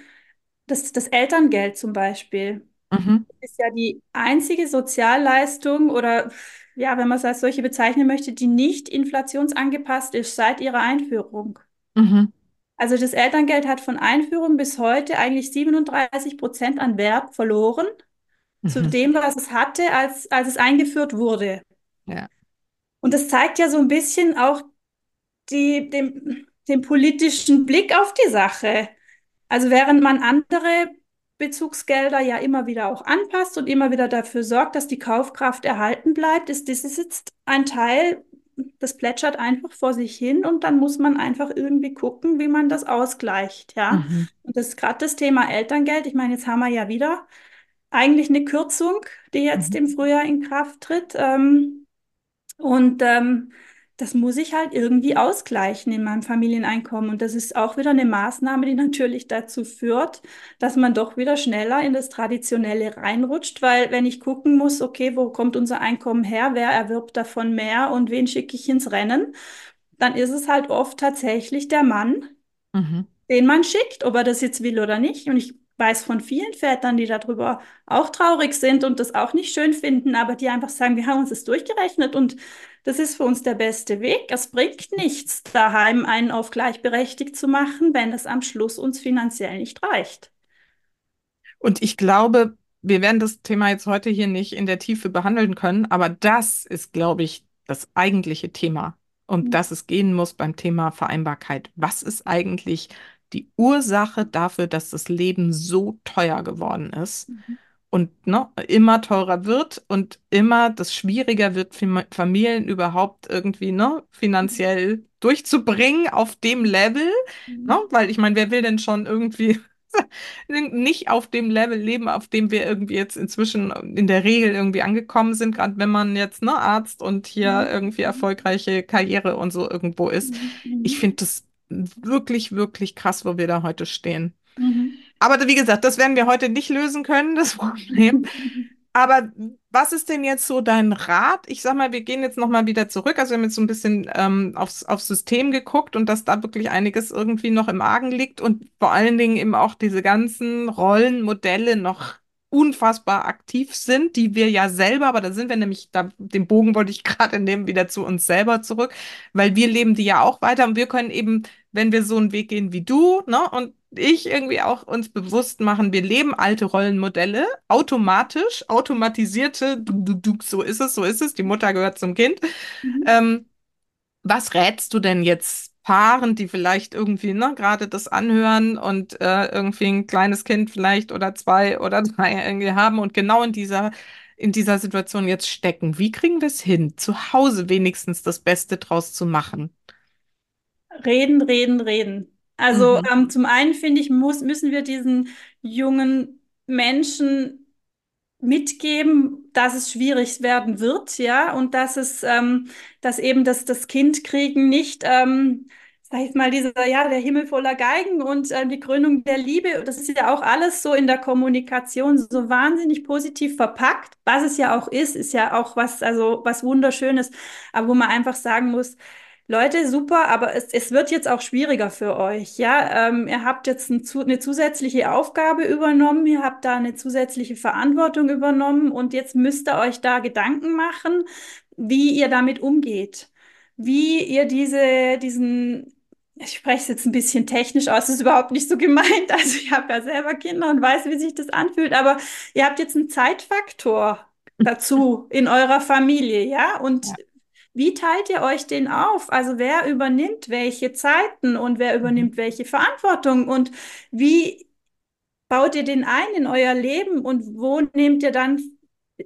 dass das Elterngeld zum Beispiel Mhm, ist ja die einzige Sozialleistung oder ja, wenn man es als solche bezeichnen möchte, die nicht inflationsangepasst ist seit ihrer Einführung. mhm, Also das Elterngeld hat von Einführung bis heute eigentlich 37 Prozent an Wert verloren zu mhm. dem, was es hatte, als, als es eingeführt wurde. Ja. Und das zeigt ja so ein bisschen auch die, den, den politischen Blick auf die Sache. Also während man andere Bezugsgelder ja immer wieder auch anpasst und immer wieder dafür sorgt, dass die Kaufkraft erhalten bleibt, ist dieses jetzt ein Teil, das plätschert einfach vor sich hin und dann muss man einfach irgendwie gucken, wie man das ausgleicht, ja. Mhm, Und das ist gerade das Thema Elterngeld. Ich meine, jetzt haben wir ja wieder eigentlich eine Kürzung, die jetzt mhm, im Frühjahr in Kraft tritt. Ähm, und ähm, das muss ich halt irgendwie ausgleichen in meinem Familieneinkommen. Und das ist auch wieder eine Maßnahme, die [LAUGHS] natürlich dazu führt, dass man doch wieder schneller in das Traditionelle reinrutscht, weil wenn ich gucken muss, okay, wo kommt unser Einkommen her, wer erwirbt davon mehr und wen schicke ich ins Rennen, dann ist es halt oft tatsächlich der Mann, mhm. den man schickt, ob er das jetzt will oder nicht. Und ich weiß von vielen Vätern, die darüber auch traurig sind und das auch nicht schön finden, aber die einfach sagen, wir haben uns das durchgerechnet und das ist für uns der beste Weg. Es bringt nichts, daheim einen auf gleichberechtigt zu machen, wenn es am Schluss uns finanziell nicht reicht. Und ich glaube, wir werden das Thema jetzt heute hier nicht in der Tiefe behandeln können, aber das ist, glaube ich, das eigentliche Thema, um das es gehen muss beim Thema Vereinbarkeit. Was ist eigentlich die Ursache dafür, dass das Leben so teuer geworden ist Mhm. Und ne, immer teurer wird und immer das schwieriger wird, Fam- Familien überhaupt irgendwie ne, finanziell durchzubringen auf dem Level. Ne? Mhm. Weil ich meine, wer will denn schon irgendwie [LAUGHS] nicht auf dem Level leben, auf dem wir irgendwie jetzt inzwischen in der Regel irgendwie angekommen sind, gerade wenn man jetzt ne, Arzt und hier Mhm. irgendwie erfolgreiche Karriere und so irgendwo ist. Mhm. Ich Mhm. finde das wirklich, wirklich krass, wo wir da heute stehen. Mhm. Aber wie gesagt, das werden wir heute nicht lösen können, das [LAUGHS] Problem. Aber was ist denn jetzt so dein Rat? Ich sag mal, wir gehen jetzt nochmal wieder zurück. Also wir haben jetzt so ein bisschen ähm, aufs, aufs System geguckt und dass da wirklich einiges irgendwie noch im Argen liegt und vor allen Dingen eben auch diese ganzen Rollenmodelle noch unfassbar aktiv sind, die wir ja selber, aber da sind wir nämlich, da, den Bogen wollte ich [LAUGHS] gerade nehmen, wieder zu uns selber zurück, weil wir leben die ja auch weiter und wir können eben, wenn wir so einen Weg gehen wie du, ne, und ich irgendwie auch uns bewusst machen, wir leben alte Rollenmodelle, automatisch, automatisierte, du, du, du, so ist es, so ist es, die Mutter gehört zum Kind. Mhm. Ähm, was rätst du denn jetzt Paaren, die vielleicht irgendwie, ne, gerade das anhören und äh, irgendwie ein kleines Kind vielleicht oder zwei oder [LAUGHS] drei irgendwie haben und genau in dieser, in dieser Situation jetzt stecken? Wie kriegen wir es hin, zu Hause wenigstens das Beste draus zu machen? Reden, reden, reden. Also Mhm. ähm, zum einen finde ich, muss, müssen wir diesen jungen Menschen mitgeben, dass es schwierig werden wird, ja, und dass es, ähm, dass eben das, das Kind kriegen nicht, ähm, sag ich mal, dieser, ja, der Himmel voller Geigen und äh, die Krönung der Liebe, das ist ja auch alles so in der Kommunikation so wahnsinnig positiv verpackt, was es ja auch ist, ist ja auch was, also was Wunderschönes, aber wo man einfach sagen muss, Leute, super, aber es, es wird jetzt auch schwieriger für euch. Ja, ähm, ihr habt jetzt ein, zu, eine zusätzliche Aufgabe übernommen, ihr habt da eine zusätzliche Verantwortung übernommen und jetzt müsst ihr euch da Gedanken machen, wie ihr damit umgeht. Wie ihr diese, diesen, ich spreche es jetzt ein bisschen technisch aus, ist überhaupt nicht so gemeint. [LAUGHS] Also ich habe ja selber Kinder und weiß, wie sich das anfühlt, aber ihr habt jetzt einen Zeitfaktor [LAUGHS] dazu in eurer Familie, ja? Und Ja. Wie teilt ihr euch den auf? Also wer übernimmt welche Zeiten und wer Mhm. übernimmt welche Verantwortung und wie baut ihr den ein in euer Leben und wo nehmt ihr dann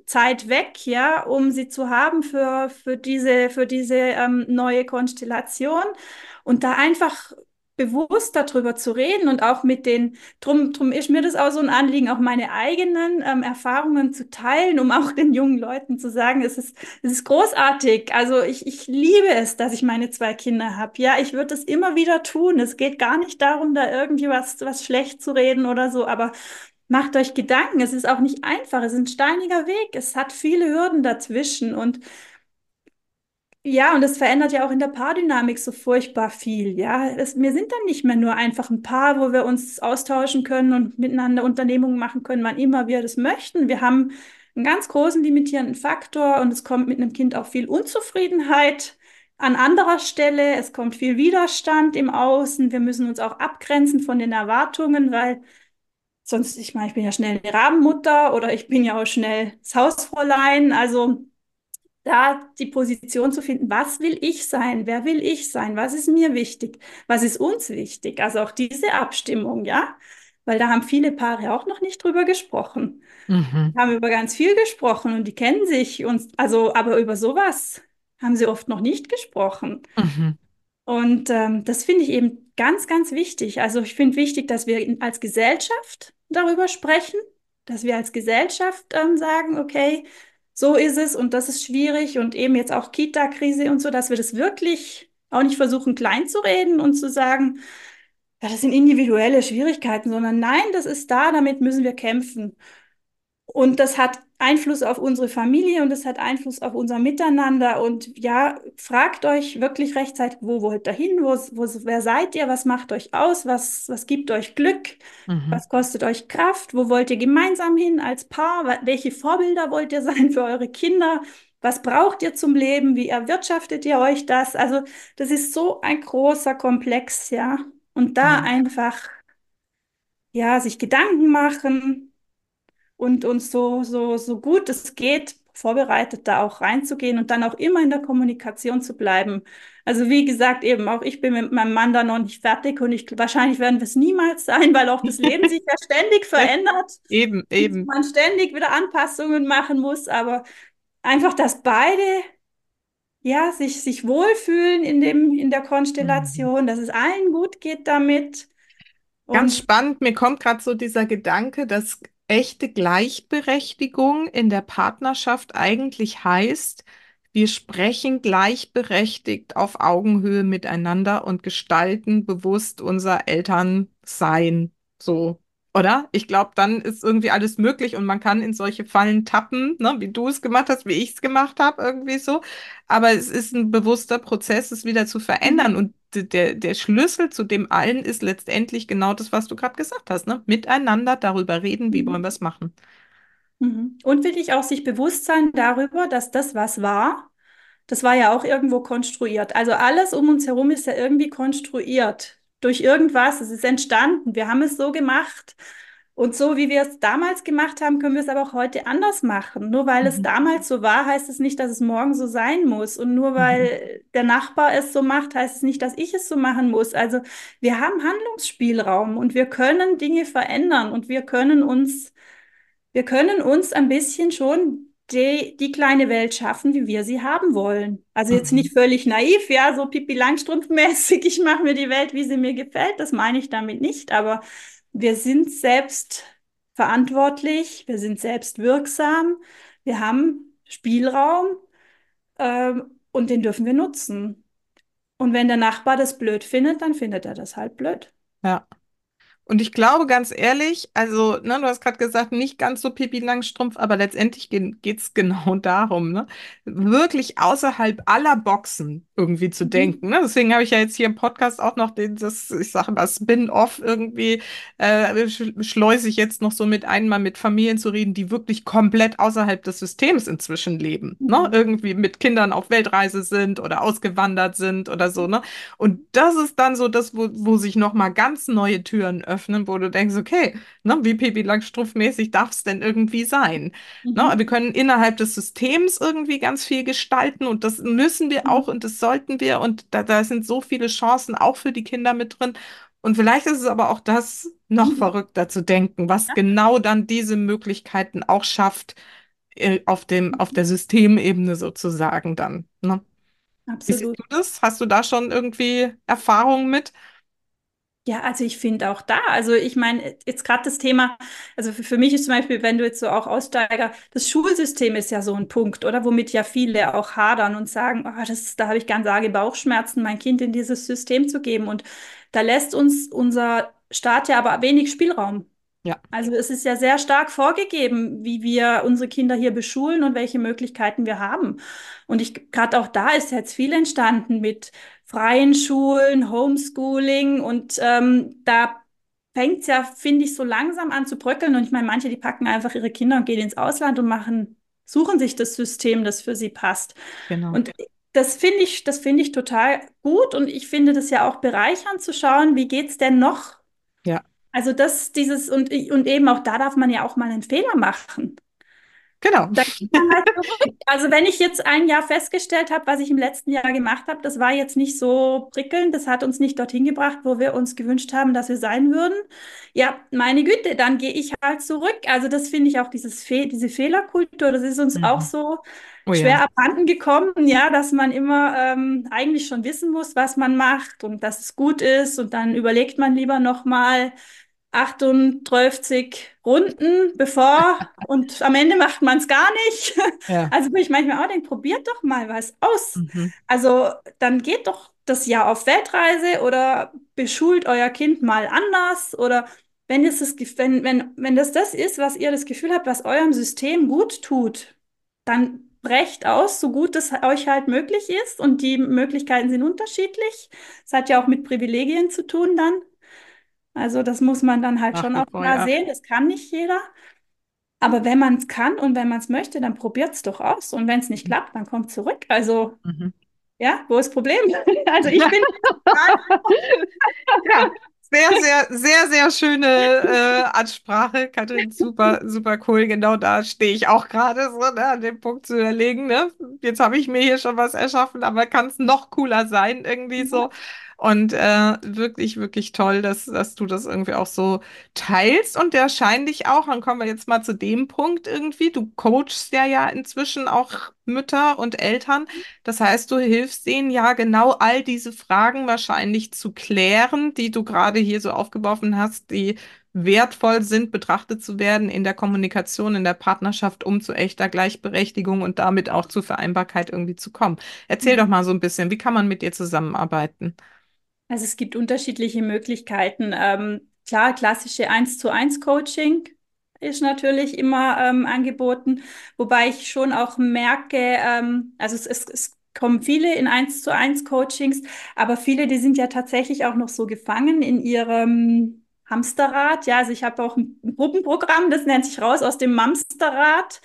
Zeit weg, ja, um sie zu haben für, für diese, für diese ähm, neue Konstellation und da einfach bewusst darüber zu reden und auch mit den, drum, drum ist mir das auch so ein Anliegen, auch meine eigenen ähm, Erfahrungen zu teilen, um auch den jungen Leuten zu sagen, es ist, es ist großartig. Also ich, ich liebe es, dass ich meine zwei Kinder habe. Ja, ich würde es immer wieder tun. Es geht gar nicht darum, da irgendwie was, was schlecht zu reden oder so, aber Macht euch Gedanken, es ist auch nicht einfach, es ist ein steiniger Weg, es hat viele Hürden dazwischen und ja, und es verändert ja auch in der Paardynamik so furchtbar viel, ja. Es, wir sind dann nicht mehr nur einfach ein Paar, wo wir uns austauschen können und miteinander Unternehmungen machen können, wann immer wir das möchten. Wir haben einen ganz großen limitierenden Faktor und es kommt mit einem Kind auch viel Unzufriedenheit an anderer Stelle, es kommt viel Widerstand im Außen, wir müssen uns auch abgrenzen von den Erwartungen, weil Sonst, ich meine, ich bin ja schnell eine Rabenmutter oder ich bin ja auch schnell das Hausfräulein. Also da die Position zu finden, was will ich sein? Wer will ich sein? Was ist mir wichtig? Was ist uns wichtig? Also auch diese Abstimmung, ja? Weil da haben viele Paare auch noch nicht drüber gesprochen. Mhm. Haben über ganz viel gesprochen und die kennen sich und also, aber über sowas haben sie oft noch nicht gesprochen. Mhm. Und ähm, das finde ich eben ganz, ganz wichtig. Also ich finde wichtig, dass wir als Gesellschaft darüber sprechen, dass wir als Gesellschaft ähm, sagen, okay, so ist es und das ist schwierig und eben jetzt auch Kita-Krise und so, dass wir das wirklich auch nicht versuchen, klein zu reden und zu sagen, ja, das sind individuelle Schwierigkeiten, sondern nein, das ist da, damit müssen wir kämpfen. Und das hat Einfluss auf unsere Familie und das hat Einfluss auf unser Miteinander. Und ja, fragt euch wirklich rechtzeitig, wo wollt ihr hin? Wo, wo, wer seid ihr? Was macht euch aus? Was, was gibt euch Glück? Mhm. Was kostet euch Kraft? Wo wollt ihr gemeinsam hin als Paar? Welche Vorbilder wollt ihr [LAUGHS] sein für eure Kinder? Was braucht ihr zum Leben? Wie erwirtschaftet ihr euch das? Also, das ist so ein großer Komplex, ja. Und da Ja. einfach, ja, sich Gedanken machen und uns so, so, so gut es geht vorbereitet, da auch reinzugehen und dann auch immer in der Kommunikation zu bleiben. Also wie gesagt, eben auch ich bin mit meinem Mann da noch nicht fertig und ich, wahrscheinlich werden wir es niemals sein, weil auch das Leben sich ja ständig [LAUGHS] verändert. Eben, eben. Man ständig wieder Anpassungen machen muss, aber einfach, dass beide ja, sich, sich wohlfühlen in dem, in der Konstellation, mhm. dass es allen gut geht damit. Ganz spannend, mir kommt gerade so dieser Gedanke, dass echte Gleichberechtigung in der Partnerschaft eigentlich heißt, wir sprechen gleichberechtigt auf Augenhöhe miteinander und gestalten bewusst unser Elternsein. So, oder? Ich glaube, dann ist irgendwie alles möglich und man kann in solche Fallen tappen, ne, wie du es gemacht hast, wie ich es gemacht habe, irgendwie so. Aber es ist ein bewusster Prozess, es wieder zu verändern. Und der, der Schlüssel zu dem allen ist letztendlich genau das, was du gerade gesagt hast, ne? Miteinander darüber reden, wie wollen wir es machen. Mhm. Und wirklich auch sich bewusst sein darüber, dass das, was war, das war ja auch irgendwo konstruiert. Also alles um uns herum ist ja irgendwie konstruiert durch irgendwas. Es ist entstanden. Wir haben es so gemacht. Und so wie wir es damals gemacht haben, können wir es aber auch heute anders machen. Nur weil mhm. es damals so war, heißt es nicht, dass es morgen so sein muss. Und nur weil mhm. der Nachbar es so macht, heißt es nicht, dass ich es so machen muss. Also wir haben Handlungsspielraum und wir können Dinge verändern und wir können uns, wir können uns ein bisschen schon die, die kleine Welt schaffen, wie wir sie haben wollen. Also jetzt nicht mhm. völlig naiv, ja, so Pipi Langstrumpf-mäßig, [LAUGHS] ich mache mir die Welt, wie sie mir gefällt, das meine ich damit nicht, aber wir sind selbst verantwortlich, wir sind selbst wirksam, wir haben Spielraum ähm, und den dürfen wir nutzen. Und wenn der Nachbar das blöd findet, dann findet er das halt blöd. Ja. Und ich glaube ganz ehrlich, also, ne, du hast gerade gesagt, nicht ganz so Pipi Langstrumpf, aber letztendlich geht es [LAUGHS] genau darum, ne, wirklich außerhalb aller Boxen irgendwie zu mhm. denken. Ne? Deswegen habe ich ja jetzt hier im Podcast auch noch den, das, ich sage mal, Spin-off irgendwie, äh, schleuse ich jetzt noch so mit ein, mal mit Familien zu reden, die wirklich komplett außerhalb des Systems inzwischen leben. Ne? Mhm. Ne? Irgendwie mit Kindern auf Weltreise sind oder ausgewandert sind oder so. Ne? Und das ist dann so das, wo, wo sich nochmal ganz neue Türen öffnen öffnen, wo du denkst, okay, ne, wie Pippi Langstrumpf-mäßig darf es denn irgendwie sein? Mhm. Ne, wir können innerhalb des Systems irgendwie ganz viel gestalten und das müssen wir mhm. auch und das sollten wir und da, da sind so viele Chancen auch für die Kinder mit drin. Und vielleicht ist es aber auch das noch mhm. verrückter zu denken, was ja. genau dann diese Möglichkeiten auch schafft äh, auf dem, auf der Systemebene sozusagen dann. Ne? Absolut. Wie siehst du das? Hast du da schon irgendwie Erfahrungen mit? Ja, also ich finde auch da, also ich meine, jetzt gerade das Thema, also für, für, mich ist zum Beispiel, wenn du jetzt so auch Aussteiger, das Schulsystem ist ja so ein Punkt, oder womit ja viele auch hadern und sagen, oh, das, da habe ich ganz arge Bauchschmerzen, mein Kind in dieses System zu geben. Und da lässt uns unser Staat ja aber wenig Spielraum. Ja. Also es ist ja sehr stark vorgegeben, wie wir unsere Kinder hier beschulen und welche Möglichkeiten wir haben. Und ich gerade auch da ist jetzt viel entstanden mit freien Schulen, Homeschooling und ähm, da fängt es ja, finde ich, so langsam an zu bröckeln. Und ich meine, manche, die packen einfach ihre Kinder und gehen ins Ausland und machen, suchen sich das System, das für sie passt. Genau. Und das finde ich, das finde ich total gut und ich finde das ja auch bereichernd zu schauen, wie geht es denn noch? Ja. Also das, dieses, und, und eben auch da darf man ja auch mal einen Fehler machen. Genau. Halt also wenn ich jetzt ein Jahr festgestellt habe, was ich im letzten Jahr gemacht habe, das war jetzt nicht so prickelnd, das hat uns nicht dorthin gebracht, wo wir uns gewünscht haben, dass wir sein würden. Ja, meine Güte, dann gehe ich halt zurück. Also das finde ich auch dieses Fe diese Fehlerkultur, das ist uns mhm. auch so oh, schwer ja. abhanden gekommen, ja, dass man immer ähm, eigentlich schon wissen muss, was man macht und dass es gut ist und dann überlegt man lieber nochmal, 38 Runden bevor [LAUGHS] und am Ende macht man es gar nicht. Ja. [LAUGHS] Also wo ich manchmal auch denke, probiert doch mal was aus. Mhm. Also dann geht doch das Jahr auf Weltreise oder beschult euer Kind mal anders oder wenn, es das, wenn, wenn, wenn das das ist, was ihr das Gefühl habt, was eurem System gut tut, dann brecht aus, so gut es euch halt möglich ist und die Möglichkeiten sind unterschiedlich. Es hat ja auch mit Privilegien zu tun dann. Also das muss man dann halt Ach, schon auch klar sehen. Das kann nicht jeder. Aber wenn man es kann und wenn man es möchte, dann probiert es doch aus. Und wenn es nicht mhm. klappt, dann kommt zurück. Also mhm. ja, wo ist das Problem? [LAUGHS] also ich bin [LAUGHS] ja, Sehr, sehr, sehr, sehr schöne äh, Ansprache, Katrin. Super, super cool. Genau da stehe ich auch gerade so ne, an dem Punkt zu überlegen. Ne? Jetzt habe ich mir hier schon was erschaffen, aber kann es noch cooler sein, irgendwie so. Und äh, wirklich, wirklich toll, dass, dass du das irgendwie auch so teilst und der scheint dich auch. Dann kommen wir jetzt mal zu dem Punkt irgendwie. Du coachst ja ja inzwischen auch Mütter und Eltern. Das heißt, du hilfst denen ja genau all diese Fragen wahrscheinlich zu klären, die du gerade hier so aufgeworfen hast, die wertvoll sind, betrachtet zu werden in der Kommunikation, in der Partnerschaft, um zu echter Gleichberechtigung und damit auch zur Vereinbarkeit irgendwie zu kommen. Erzähl doch mal so ein bisschen, wie kann man mit dir zusammenarbeiten? Also es gibt unterschiedliche Möglichkeiten. Ähm, klar, klassische eins zu eins Coaching ist natürlich immer ähm, angeboten, wobei ich schon auch merke, ähm, also es, es, es kommen viele in eins zu eins Coachings, aber viele, die sind ja tatsächlich auch noch so gefangen in ihrem Hamsterrad. Ja, also ich habe auch ein Gruppenprogramm, das nennt sich raus aus dem Mamsterrad.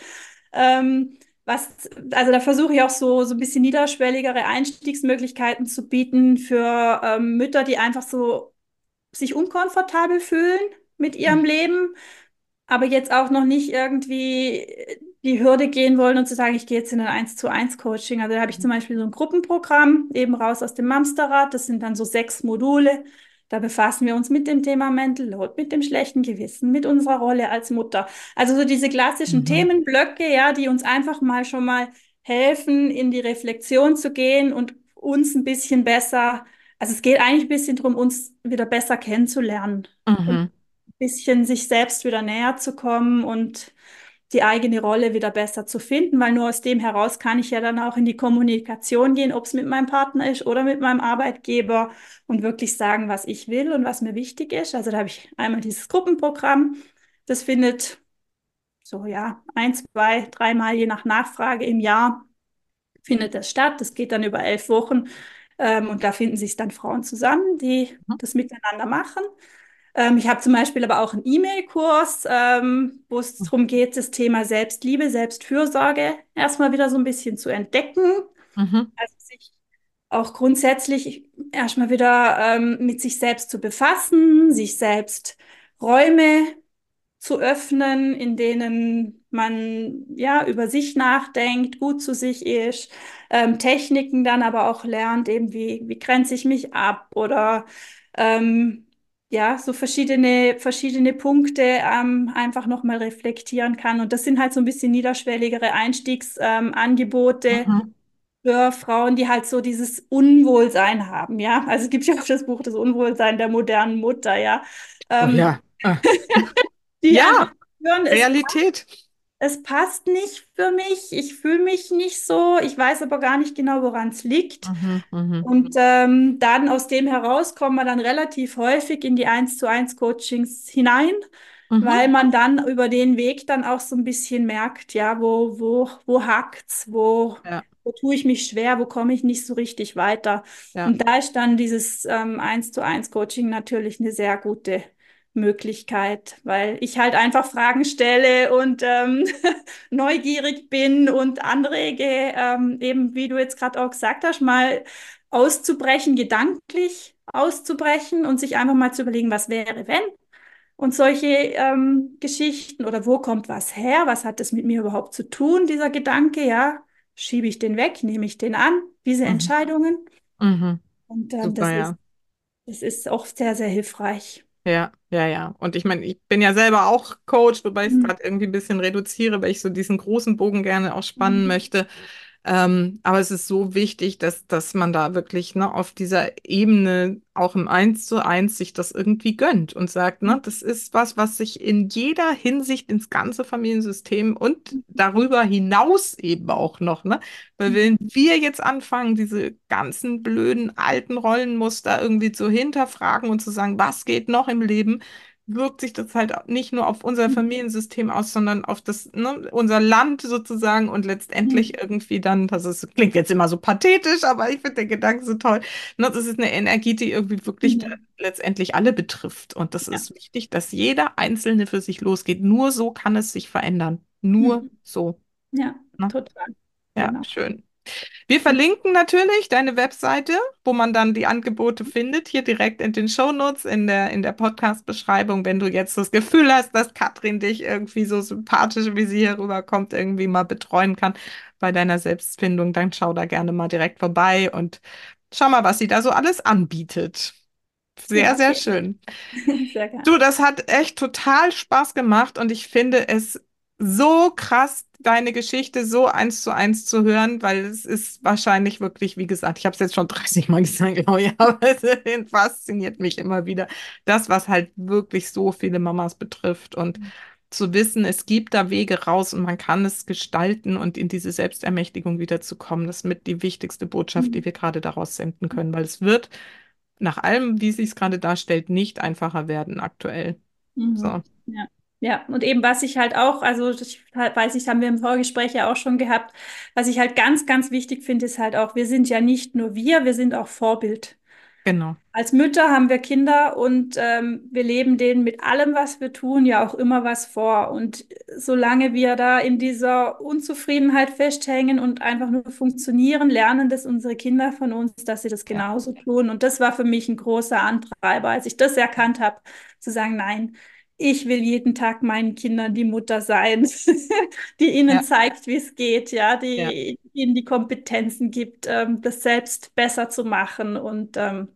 Ähm, was, also da versuche ich auch so, so ein bisschen niederschwelligere Einstiegsmöglichkeiten zu bieten für ähm, Mütter, die einfach so sich unkomfortabel fühlen mit ihrem Leben, aber jetzt auch noch nicht irgendwie die Hürde gehen wollen und zu sagen, ich gehe jetzt in ein 1 zu 1 Coaching. Also da habe ich zum Beispiel so ein Gruppenprogramm, eben raus aus dem Mamsterrad. Das sind dann so sechs Module. Da befassen wir uns mit dem Thema Mental Load, mit dem schlechten Gewissen, mit unserer Rolle als Mutter. Also so diese klassischen mhm. Themenblöcke, ja, die uns einfach mal schon mal helfen, in die Reflexion zu gehen und uns ein bisschen besser, also es geht eigentlich ein bisschen darum, uns wieder besser kennenzulernen mhm. ein bisschen sich selbst wieder näher zu kommen und die eigene Rolle wieder besser zu finden, weil nur aus dem heraus kann ich ja dann auch in die Kommunikation gehen, ob es mit meinem Partner ist oder mit meinem Arbeitgeber und wirklich sagen, was ich will und was mir wichtig ist. Also da habe ich einmal dieses Gruppenprogramm, das findet so ja ein, zwei, dreimal je nach Nachfrage im Jahr findet das statt. Das geht dann über elf Wochen ähm, und da finden sich dann Frauen zusammen, die mhm. das miteinander machen. Ähm, ich habe zum Beispiel aber auch einen E-Mail-Kurs, ähm, wo es darum geht, das Thema Selbstliebe, Selbstfürsorge erstmal wieder so ein bisschen zu entdecken. Mhm. Also sich auch grundsätzlich erstmal wieder ähm, mit sich selbst zu befassen, sich selbst Räume zu öffnen, in denen man ja über sich nachdenkt, gut zu sich ist, ähm, Techniken dann aber auch lernt, eben wie, wie grenze ich mich ab oder ähm, ja, so verschiedene, verschiedene Punkte ähm, einfach nochmal reflektieren kann. Und das sind halt so ein bisschen niederschwelligere Einstiegsangebote ähm, mhm. für Frauen, die halt so dieses Unwohlsein haben, ja. Also es gibt ja auch das Buch Das Unwohlsein der modernen Mutter, ja. Ähm, oh ja. Ah. [LAUGHS] ja, hören, Realität. Es passt nicht für mich, ich fühle mich nicht so, ich weiß aber gar nicht genau, woran es liegt. Mhm, mh. Und ähm, dann aus dem heraus kommen wir dann relativ häufig in die 1 zu 1 Coachings hinein, mhm. weil man dann über den Weg dann auch so ein bisschen merkt, ja, wo, wo, wo hakt's, wo, ja. wo tue ich mich schwer, wo komme ich nicht so richtig weiter. Ja. Und da ist dann dieses ähm, 1 zu 1 Coaching natürlich eine sehr gute Möglichkeit, weil ich halt einfach Fragen stelle und ähm, [LAUGHS] neugierig bin und anrege, ähm, eben wie du jetzt gerade auch gesagt hast, mal auszubrechen, gedanklich auszubrechen und sich einfach mal zu überlegen, was wäre, wenn. Und solche ähm, Geschichten oder wo kommt was her, was hat das mit mir überhaupt zu tun, dieser Gedanke, ja, schiebe ich den weg, nehme ich den an, diese mhm. Entscheidungen. Mhm. Und äh, Super, das, ja. ist, das ist oft sehr, sehr hilfreich. Ja, ja, ja. Und ich meine, ich bin ja selber auch Coach, wobei ich es mhm. gerade irgendwie ein bisschen reduziere, weil ich so diesen großen Bogen gerne auch spannen mhm. möchte. Ähm, aber es ist so wichtig, dass, dass man da wirklich ne, auf dieser Ebene auch im Eins zu eins sich das irgendwie gönnt und sagt, ne, das ist was, was sich in jeder Hinsicht ins ganze Familiensystem und darüber hinaus eben auch noch, ne? Weil wenn wir jetzt anfangen, diese ganzen blöden alten Rollenmuster irgendwie zu hinterfragen und zu sagen, was geht noch im Leben, wirkt sich das halt nicht nur auf unser mhm. Familiensystem aus, sondern auf das, ne, unser Land sozusagen und letztendlich mhm. irgendwie dann, das ist, klingt jetzt immer so pathetisch, aber ich finde den Gedanken so toll. Ne, das ist eine Energie, die irgendwie wirklich mhm. letztendlich alle betrifft. Und das ja. ist wichtig, dass jeder Einzelne für sich losgeht. Nur so kann es sich verändern. Nur mhm. so. Ja, ne? total. Ja, genau. schön. Wir verlinken natürlich deine Webseite, wo man dann die Angebote findet, hier direkt in den Shownotes, in der, in der Podcast-Beschreibung. Wenn du jetzt das Gefühl hast, dass Katrin dich irgendwie so sympathisch, wie sie hier rüberkommt, irgendwie mal betreuen kann bei deiner Selbstfindung, dann schau da gerne mal direkt vorbei und schau mal, was sie da so alles anbietet. Sehr, Ja, sehr schön. [LAUGHS] Sehr. Du, das hat echt total Spaß gemacht und ich finde es so krass, deine Geschichte so eins zu eins zu hören, weil es ist wahrscheinlich wirklich, wie gesagt, ich habe es jetzt schon 30 Mal gesagt, glaube ich, [LAUGHS] aber es fasziniert mich immer wieder. Das, was halt wirklich so viele Mamas betrifft und zu wissen, es gibt da Wege raus und man kann es gestalten und in diese Selbstermächtigung wiederzukommen, das ist mit die wichtigste Botschaft, die wir gerade daraus senden können, weil es wird nach allem, wie sich es gerade darstellt, nicht einfacher werden aktuell. So. Mhm. Ja. Ja, und eben was ich halt auch, also ich weiß ich, haben wir im Vorgespräch ja auch schon gehabt, was ich halt ganz, ganz wichtig finde, ist halt auch, wir sind ja nicht nur wir, wir sind auch Vorbild. Genau. Als Mütter haben wir Kinder und ähm, wir leben denen mit allem, was wir tun, ja auch immer was vor. Und solange wir da in dieser Unzufriedenheit festhängen und einfach nur funktionieren, lernen das unsere Kinder von uns, dass sie das Ja. genauso tun. Und das war für mich ein großer Antreiber, als ich das erkannt habe, zu sagen, nein, ich will jeden Tag meinen Kindern die Mutter sein, [LAUGHS] die ihnen Ja. zeigt, wie es geht, ja, Ja. die ihnen die Kompetenzen gibt, ähm, das selbst besser zu machen. Und ähm,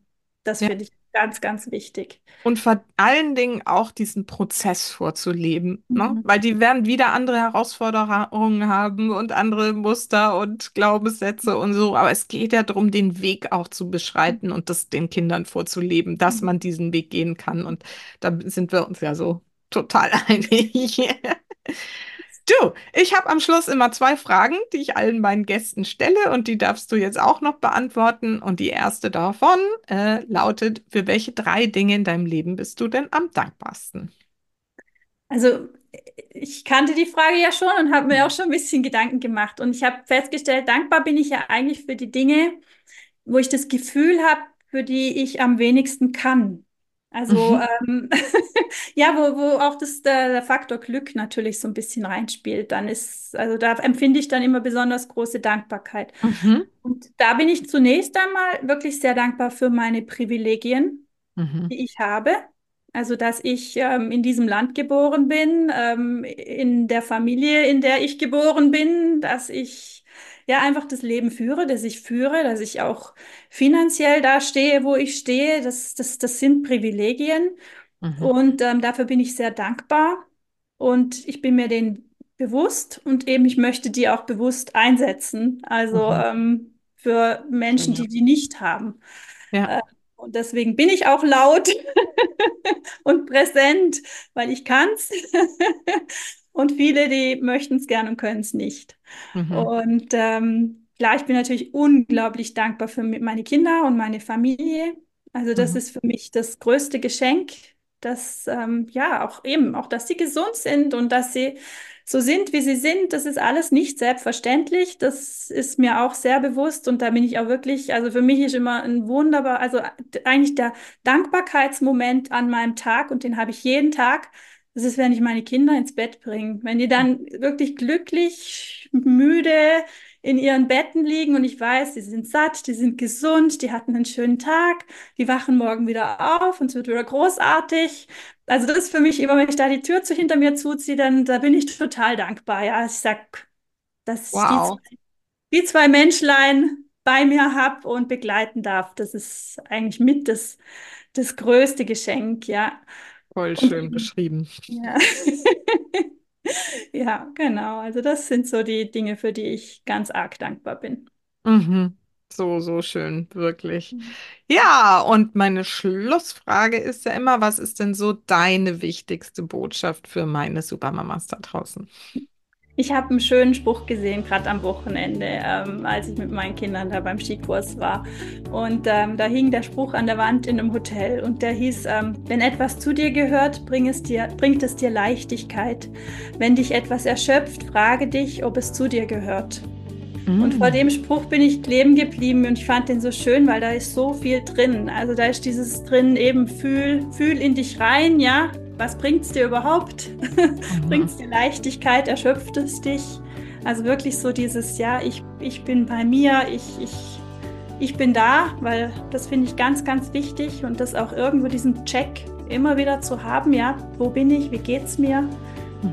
das Ja. finde ich ganz, ganz wichtig. Und vor allen Dingen auch diesen Prozess vorzuleben, ne? Mhm. Weil die werden wieder andere Herausforderungen haben und andere Muster und Glaubenssätze und so. Aber es geht ja darum, den Weg auch zu beschreiten und das den Kindern vorzuleben, dass man diesen Weg gehen kann. Und da sind wir uns ja so total [LAUGHS] einig. Du, ich habe am Schluss immer zwei Fragen, die ich allen meinen Gästen stelle und die darfst du jetzt auch noch beantworten. Und die erste davon äh, lautet, für welche drei Dinge in deinem Leben bist du denn am dankbarsten? Also ich kannte die Frage ja schon und habe mir auch schon ein bisschen Gedanken gemacht. Und ich habe festgestellt, dankbar bin ich ja eigentlich für die Dinge, wo ich das Gefühl habe, für die ich am wenigsten kann. Also Mhm. ähm, [LAUGHS] ja, wo, wo auch das, der, der Faktor Glück natürlich so ein bisschen reinspielt. Dann ist, also da empfinde ich dann immer besonders große Dankbarkeit. Mhm. Und da bin ich zunächst einmal wirklich sehr dankbar für meine Privilegien, Mhm. die ich habe. Also, dass ich ähm, in diesem Land geboren bin, ähm, in der Familie, in der ich geboren bin, dass ich ja einfach das Leben führe, das ich führe, dass ich auch finanziell da stehe, wo ich stehe. Das, das, das sind Privilegien Mhm. und ähm, dafür bin ich sehr dankbar und ich bin mir denen bewusst und eben ich möchte die auch bewusst einsetzen. Also Mhm. ähm, für Menschen, die die nicht haben. ja. Äh, und deswegen bin ich auch laut [LAUGHS] und präsent, weil ich kann's. [LAUGHS] Und viele, die möchten es gern und können es nicht. Mhm. Und ähm, klar, ich bin natürlich unglaublich dankbar für meine Kinder und meine Familie. Also das Mhm. ist für mich das größte Geschenk, dass ähm, ja auch eben, auch dass sie gesund sind und dass sie so sind, wie sie sind. Das ist alles nicht selbstverständlich. Das ist mir auch sehr bewusst und da bin ich auch wirklich, also für mich ist immer ein wunderbar, also eigentlich der Dankbarkeitsmoment an meinem Tag und den habe ich jeden Tag. Das ist, wenn ich meine Kinder ins Bett bringe. Wenn die dann wirklich glücklich, müde in ihren Betten liegen und ich weiß, die sind satt, die sind gesund, die hatten einen schönen Tag, die wachen morgen wieder auf und es wird wieder großartig. Also das ist für mich immer, wenn ich da die Tür zu hinter mir zuziehe, dann da bin ich total dankbar. Ja, ich sag, dass ich die Wow, zwei, die zwei Menschlein bei mir habe und begleiten darf. Das ist eigentlich mit das, das größte Geschenk, ja. Voll schön eben, beschrieben. ja. [LAUGHS] Ja, genau. Also das sind so die Dinge, für die ich ganz arg dankbar bin. Mhm. So, so schön, wirklich. Ja, und meine Schlussfrage ist ja immer, was ist denn so deine wichtigste Botschaft für meine Supermamas da draußen? Ich habe einen schönen Spruch gesehen, gerade am Wochenende, ähm, als ich mit meinen Kindern da beim Skikurs war. Und ähm, da hing der Spruch an der Wand in einem Hotel und der hieß, ähm, wenn etwas zu dir gehört, bring es dir, bringt es dir Leichtigkeit. Wenn dich etwas erschöpft, frage dich, ob es zu dir gehört. Und vor Mm. dem Spruch bin ich kleben geblieben und ich fand den so schön, weil da ist so viel drin. Also da ist dieses drin eben, fühl, fühl in dich rein, ja. Was bringt's dir überhaupt? Mhm. [LAUGHS] Bringt's dir Leichtigkeit? Erschöpft es dich? Also wirklich so dieses, ja, ich, ich bin bei mir, ich, ich, ich bin da, weil das finde ich ganz, ganz wichtig und das auch irgendwo diesen Check immer wieder zu haben, ja, wo bin ich, wie geht es mir, mhm.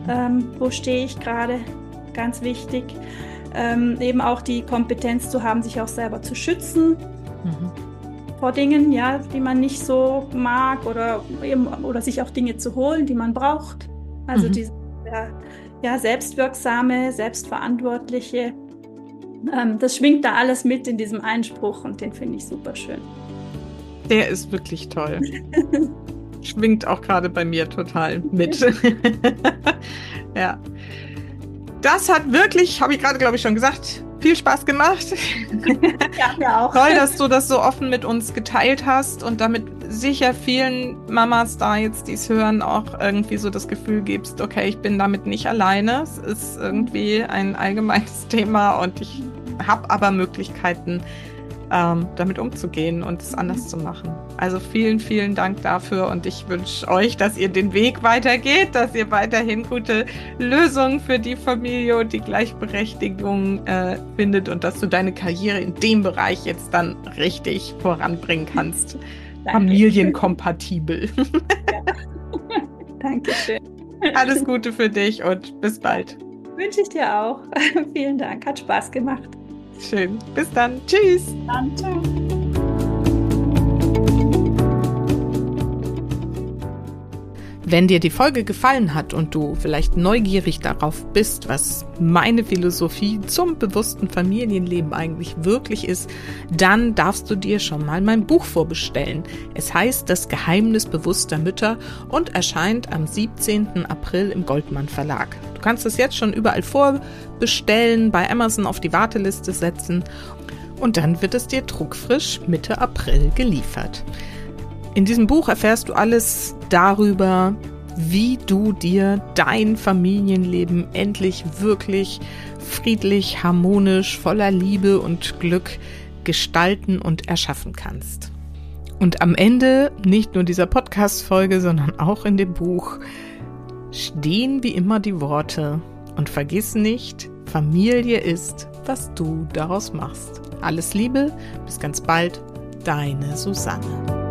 ähm, wo stehe ich gerade, ganz wichtig. Ähm, eben auch die Kompetenz zu haben, sich auch selber zu schützen mhm. Vor Dingen, ja, die man nicht so mag oder, oder sich auch Dinge zu holen, die man braucht. Also mhm. diese ja, ja, selbstwirksame, selbstverantwortliche. Ähm, das schwingt da alles mit in diesem Einspruch und den finde ich super schön. Der ist wirklich toll. [LAUGHS] schwingt auch gerade bei mir total mit. [LAUGHS] [LAUGHS] ja. Das hat wirklich, habe ich gerade, glaube ich, schon gesagt, viel Spaß gemacht. [LAUGHS] Ja, mir auch. Toll, dass du das so offen mit uns geteilt hast und damit sicher vielen Mamas da jetzt, die es hören, auch irgendwie so das Gefühl gibst, okay, ich bin damit nicht alleine. Es ist irgendwie ein allgemeines [LAUGHS] Thema und ich habe aber Möglichkeiten, ähm, damit umzugehen und es anders zu machen. Also vielen, vielen Dank dafür und ich wünsche euch, dass ihr den Weg weitergeht, dass ihr weiterhin gute Lösungen für die Familie und die Gleichberechtigung äh, findet und dass du deine Karriere in dem Bereich jetzt dann richtig voranbringen kannst. [LAUGHS] Familienkompatibel. Ja. [LAUGHS] [LAUGHS] Dankeschön. Alles Gute für dich und bis bald. Wünsche ich dir auch. Vielen Dank, hat Spaß gemacht. Schön. Bis dann. Tschüss. Dann, ciao. Wenn dir die Folge gefallen hat und du vielleicht neugierig darauf bist, was meine Philosophie zum bewussten Familienleben eigentlich wirklich ist, dann darfst du dir schon mal mein Buch vorbestellen. Es heißt Das Geheimnis bewusster Mütter und erscheint am 17. April im Goldmann Verlag. Du kannst es jetzt schon überall vorbestellen, bei Amazon auf die Warteliste setzen und dann wird es dir druckfrisch Mitte April geliefert. In diesem Buch erfährst du alles darüber, wie du dir dein Familienleben endlich wirklich friedlich, harmonisch, voller Liebe und Glück gestalten und erschaffen kannst. Und am Ende nicht nur dieser Podcast-Folge, sondern auch in dem Buch stehen wie immer die Worte und vergiss nicht, Familie ist, was du daraus machst. Alles Liebe, bis ganz bald, deine Susanne.